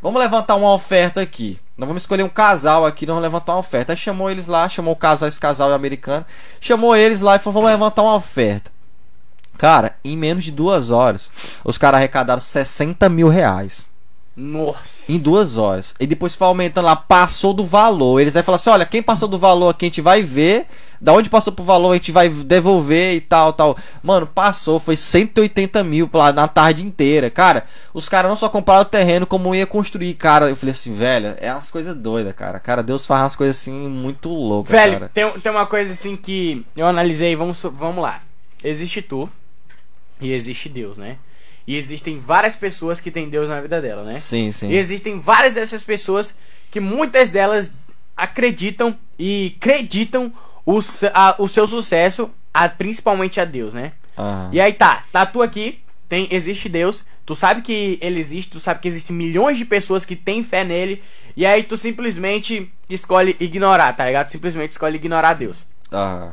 Vamos levantar uma oferta aqui. Nós vamos escolher um casal aqui, nós vamos levantar uma oferta. Aí chamou eles lá, chamou o casal, esse casal americano. Chamou eles lá e falou: Vamos levantar uma oferta. Cara, em menos de duas horas, os caras arrecadaram 60 mil reais. Nossa. Em duas horas. E depois foi aumentando lá, passou do valor. Eles aí falam assim: olha, quem passou do valor aqui a gente vai ver. Da onde passou pro valor a gente vai devolver e tal, tal. Mano, passou, foi 180 mil lá na tarde inteira. Cara, os caras não só compraram o terreno, como ia construir, cara. Eu falei assim, velho, é umas coisas doidas, cara. Cara, Deus faz umas coisas assim muito loucas, Velho, cara. tem, tem uma coisa assim que eu analisei, vamos, vamos lá. Existe tu e existe Deus, né? E existem várias pessoas que têm Deus na vida dela, né? Sim, sim. E existem várias dessas pessoas que muitas delas acreditam e acreditam o, a- o seu sucesso, a- principalmente a Deus, né? Aham. E aí tá, tá tu aqui, tem, existe Deus, tu sabe que ele existe, tu sabe que existem milhões de pessoas que têm fé nele, e aí tu simplesmente escolhe ignorar, tá ligado? Simplesmente escolhe ignorar Deus. Aham.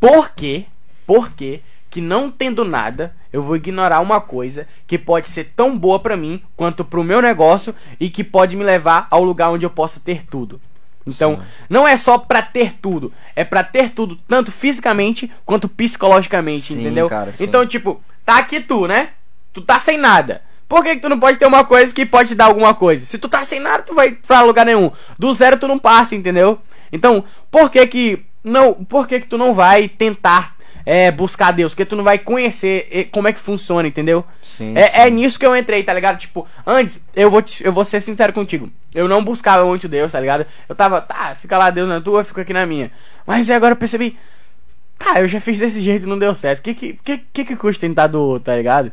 Por quê? Por quê? Que não tendo nada, eu vou ignorar uma coisa que pode ser tão boa pra mim quanto pro meu negócio e que pode me levar ao lugar onde eu possa ter tudo. Então, Sim. não é só pra ter tudo, é pra ter tudo tanto fisicamente quanto psicologicamente, Sim, entendeu? cara. Então, tipo, tá aqui tu, né? Tu tá sem nada. Por que, que tu não pode ter uma coisa que pode te dar alguma coisa? Se tu tá sem nada, tu vai pra lugar nenhum. Do zero tu não passa, entendeu? Então, por que que não, por que que tu não vai tentar é, buscar Deus? Porque tu não vai conhecer como é que funciona, entendeu? Sim, É, sim. é nisso que eu entrei, tá ligado? Tipo, antes, eu vou, te- eu vou ser sincero contigo. Eu não buscava muito Deus, tá ligado? Eu tava, tá, fica lá Deus na tua, fica aqui na minha. Mas aí agora eu percebi, tá, eu já fiz desse jeito e não deu certo. Que que, que, que, que custa tentar do outro, tá ligado?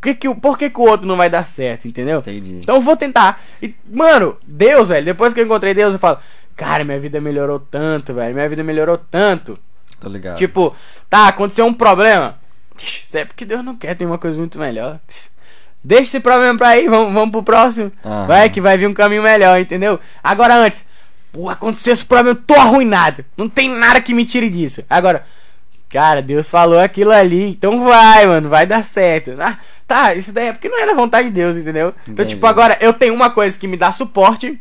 Que que, por que, que o outro não vai dar certo, entendeu? Entendi. Então eu vou tentar. E, mano, Deus, velho, depois que eu encontrei Deus, eu falo, cara, minha vida melhorou tanto, velho. Minha vida melhorou tanto. Tô ligado. Tipo, tá, aconteceu um problema. Isso é porque Deus não quer, tem uma coisa muito melhor. Deixa esse problema pra aí, vamos, vamos pro próximo. Aham. Vai que vai vir um caminho melhor, entendeu? Agora antes, pô, aconteceu esse problema, eu tô arruinado. Não tem nada que me tire disso. Agora, cara, Deus falou aquilo ali, então vai, mano, vai dar certo. Ah, tá, isso daí é porque não é da vontade de Deus, entendeu? Então, Entendi. tipo, agora eu tenho uma coisa que me dá suporte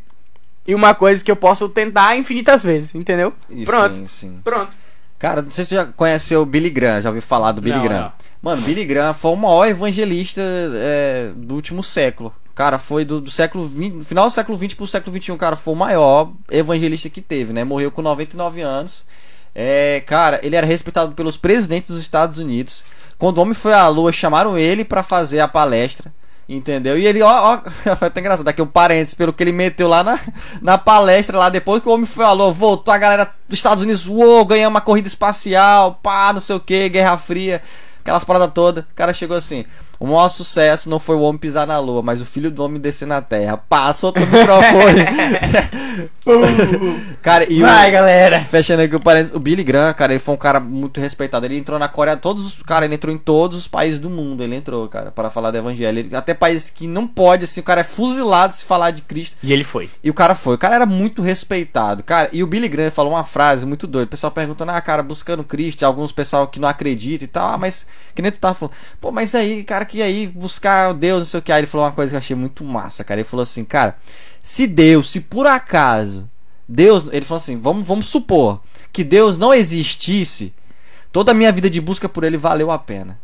e uma coisa que eu posso tentar infinitas vezes, entendeu? E Pronto. Sim, sim. Pronto. Cara, não sei se tu já conheceu o Billy Graham, já ouviu falar do Billy Não, Graham. não. Mano, Billy Graham foi o maior evangelista é, do último século. Cara, foi do, do século 20, no final do século 20 pro século 21, cara, foi o maior evangelista que teve, né? Morreu com 99 anos. É, cara, ele era respeitado pelos presidentes dos Estados Unidos. Quando o homem foi à lua, chamaram ele pra fazer a palestra. Entendeu? E ele, ó, ó, até engraçado, daqui um parênteses, pelo que ele meteu lá na, na palestra, lá depois que o homem lua, voltou a galera dos Estados Unidos, uou, ganhamos uma corrida espacial, pá, não sei o que, Guerra Fria, aquelas paradas todas. O cara chegou assim: o maior sucesso não foi o homem pisar na lua, mas o filho do homem descer na terra. Pá, solta o microfone. cara, e Vai, o, galera. Fechando aqui o parênteses, o Billy Graham, cara, ele foi um cara muito respeitado. Ele entrou na Coreia, todos os. Cara, ele entrou em todos os países do mundo. Ele entrou, cara, para falar do evangelho. Ele- até países que não pode, assim, o cara é fuzilado se falar de Cristo. E ele foi. E o cara foi. O cara era muito respeitado. Cara, e o Billy Graham falou uma frase muito doida. O pessoal perguntando, ah, cara, buscando Cristo, alguns pessoal que não acredita e tal. Ah, mas que nem tu tava falando. Pô, mas aí, cara, que aí buscar Deus, não sei o que. Aí ele falou uma coisa que eu achei muito massa, cara. Ele falou assim, cara, se Deus, se por acaso Deus, ele falou assim, vamos, vamos supor que Deus não existisse, toda a minha vida de busca por ele valeu a pena.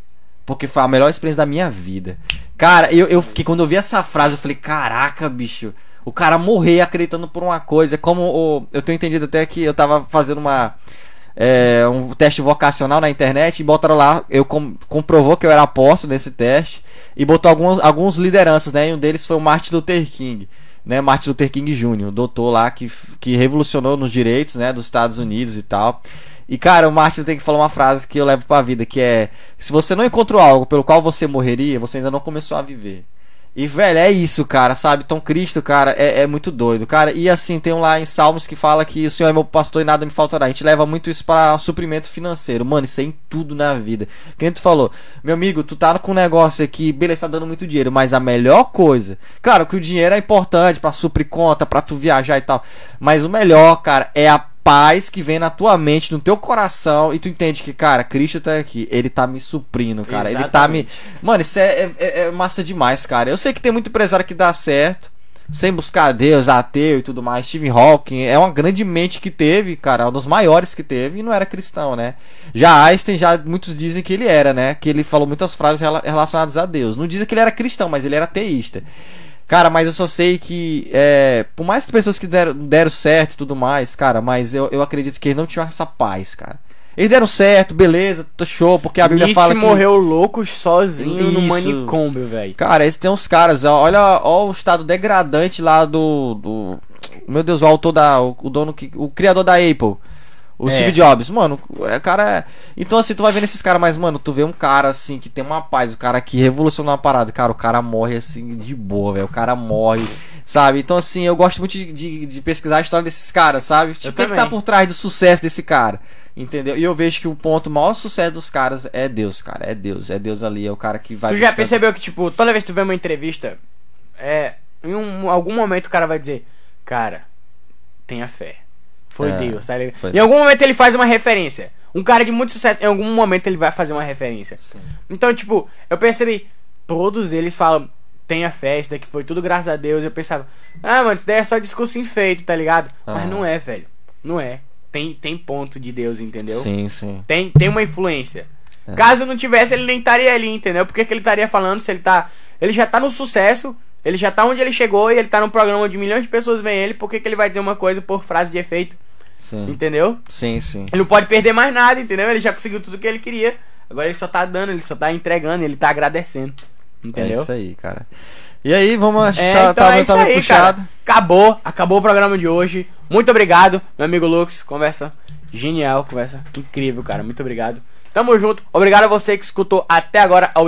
Porque foi a melhor experiência da minha vida. Cara, eu, eu fiquei, quando eu vi essa frase, eu falei, caraca, bicho. O cara morrer acreditando por uma coisa. É como o, eu tenho entendido até que eu tava fazendo uma. É, um teste vocacional na internet e botaram lá, eu com, comprovou que eu era apóstolo nesse teste e botou alguns, alguns lideranças, né? E um deles foi o Martin Luther King, né? Martin Luther King Jr., doutor lá que, que revolucionou nos direitos, né? Dos Estados Unidos e tal. E cara, o Martin tem que falar uma frase que eu levo pra vida, que é: se você não encontrou algo pelo qual você morreria, você ainda não começou a viver. E, velho, é isso, cara, sabe? Então, Cristo, cara, é, é, muito doido, cara. E, assim, tem um lá em Salmos que fala que o Senhor é meu pastor e nada me faltará. A gente leva muito isso para suprimento financeiro. Mano, isso é em tudo na vida. Que nem tu falou, meu amigo, tu tá com um negócio aqui, beleza, tá dando muito dinheiro, mas a melhor coisa. Claro que o dinheiro é importante para suprir conta, para tu viajar e tal. Mas o melhor, cara, é a paz que vem na tua mente, no teu coração, e tu entende que, cara, Cristo tá aqui, ele tá me suprindo, cara. Exatamente. Ele tá me. Mano, isso é, é, é, massa demais, cara. Eu sei que tem muito empresário que dá certo. Sem buscar Deus, ateu e tudo mais. Stephen Hawking é uma grande mente que teve, cara, um dos maiores que teve e não era cristão, né? Já Einstein, já muitos dizem que ele era, né? Que ele falou muitas frases relacionadas a Deus. Não dizem que ele era cristão, mas ele era ateísta. Cara, mas eu só sei que, é, por mais que pessoas que deram, deram certo e tudo mais, cara, mas eu, eu acredito que eles não tinham essa paz, cara. Eles deram certo, beleza, show, porque a Bíblia Nietzsche fala que... morreu louco sozinho Isso. no manicômio, velho. Cara, esses tem uns caras, olha, olha o estado degradante lá do... do meu Deus, o autor da... O dono, que, o criador da Apple. O é. Steve Jobs, mano, é cara. Então, assim, tu vai vendo esses caras, mas, mano, tu vê um cara assim que tem uma paz, o cara que revolucionou uma parada, cara, o cara morre assim de boa, velho. O cara morre, sabe? Então, assim, eu gosto muito de, de, de pesquisar a história desses caras, sabe? Tipo, o que, é que tá por trás do sucesso desse cara? Entendeu? E eu vejo que o ponto, o maior sucesso dos caras é Deus, cara. É Deus, é Deus ali, é o cara que vai. Tu já buscar... percebeu que, tipo, toda vez que tu vê uma entrevista, é. Em um, algum momento o cara vai dizer, cara, tenha fé. Foi é, Deus, tá ligado? Foi. Em algum momento ele faz uma referência. Um cara de muito sucesso, em algum momento ele vai fazer uma referência. Sim. Então, tipo, eu percebi, todos eles falam, tenha fé, isso daqui foi tudo graças a Deus. Eu pensava, ah, mano, isso daí é só discurso enfeito, tá ligado? Ah. Mas não é, velho. Não é. Tem, tem ponto de Deus, entendeu? Sim, sim. Tem, tem uma influência. É. Caso não tivesse, ele nem estaria ali, entendeu? Porque que ele estaria falando se ele tá. Ele já tá no sucesso, ele já tá onde ele chegou e ele tá num programa de milhões de pessoas veem ele, por que, que ele vai dizer uma coisa por frase de efeito? Sim. Entendeu? Sim, sim. Ele não pode perder mais nada, entendeu? Ele já conseguiu tudo que ele queria. Agora ele só tá dando, ele só tá entregando, ele tá agradecendo. Entendeu? É isso aí, cara. E aí, vamos, acho é, tá, então tá, é tá aí, puxado. Cara. Acabou, acabou o programa de hoje. Muito obrigado, meu amigo Lux. Conversa genial, conversa incrível, cara. Muito obrigado. Tamo junto. Obrigado a você que escutou até agora a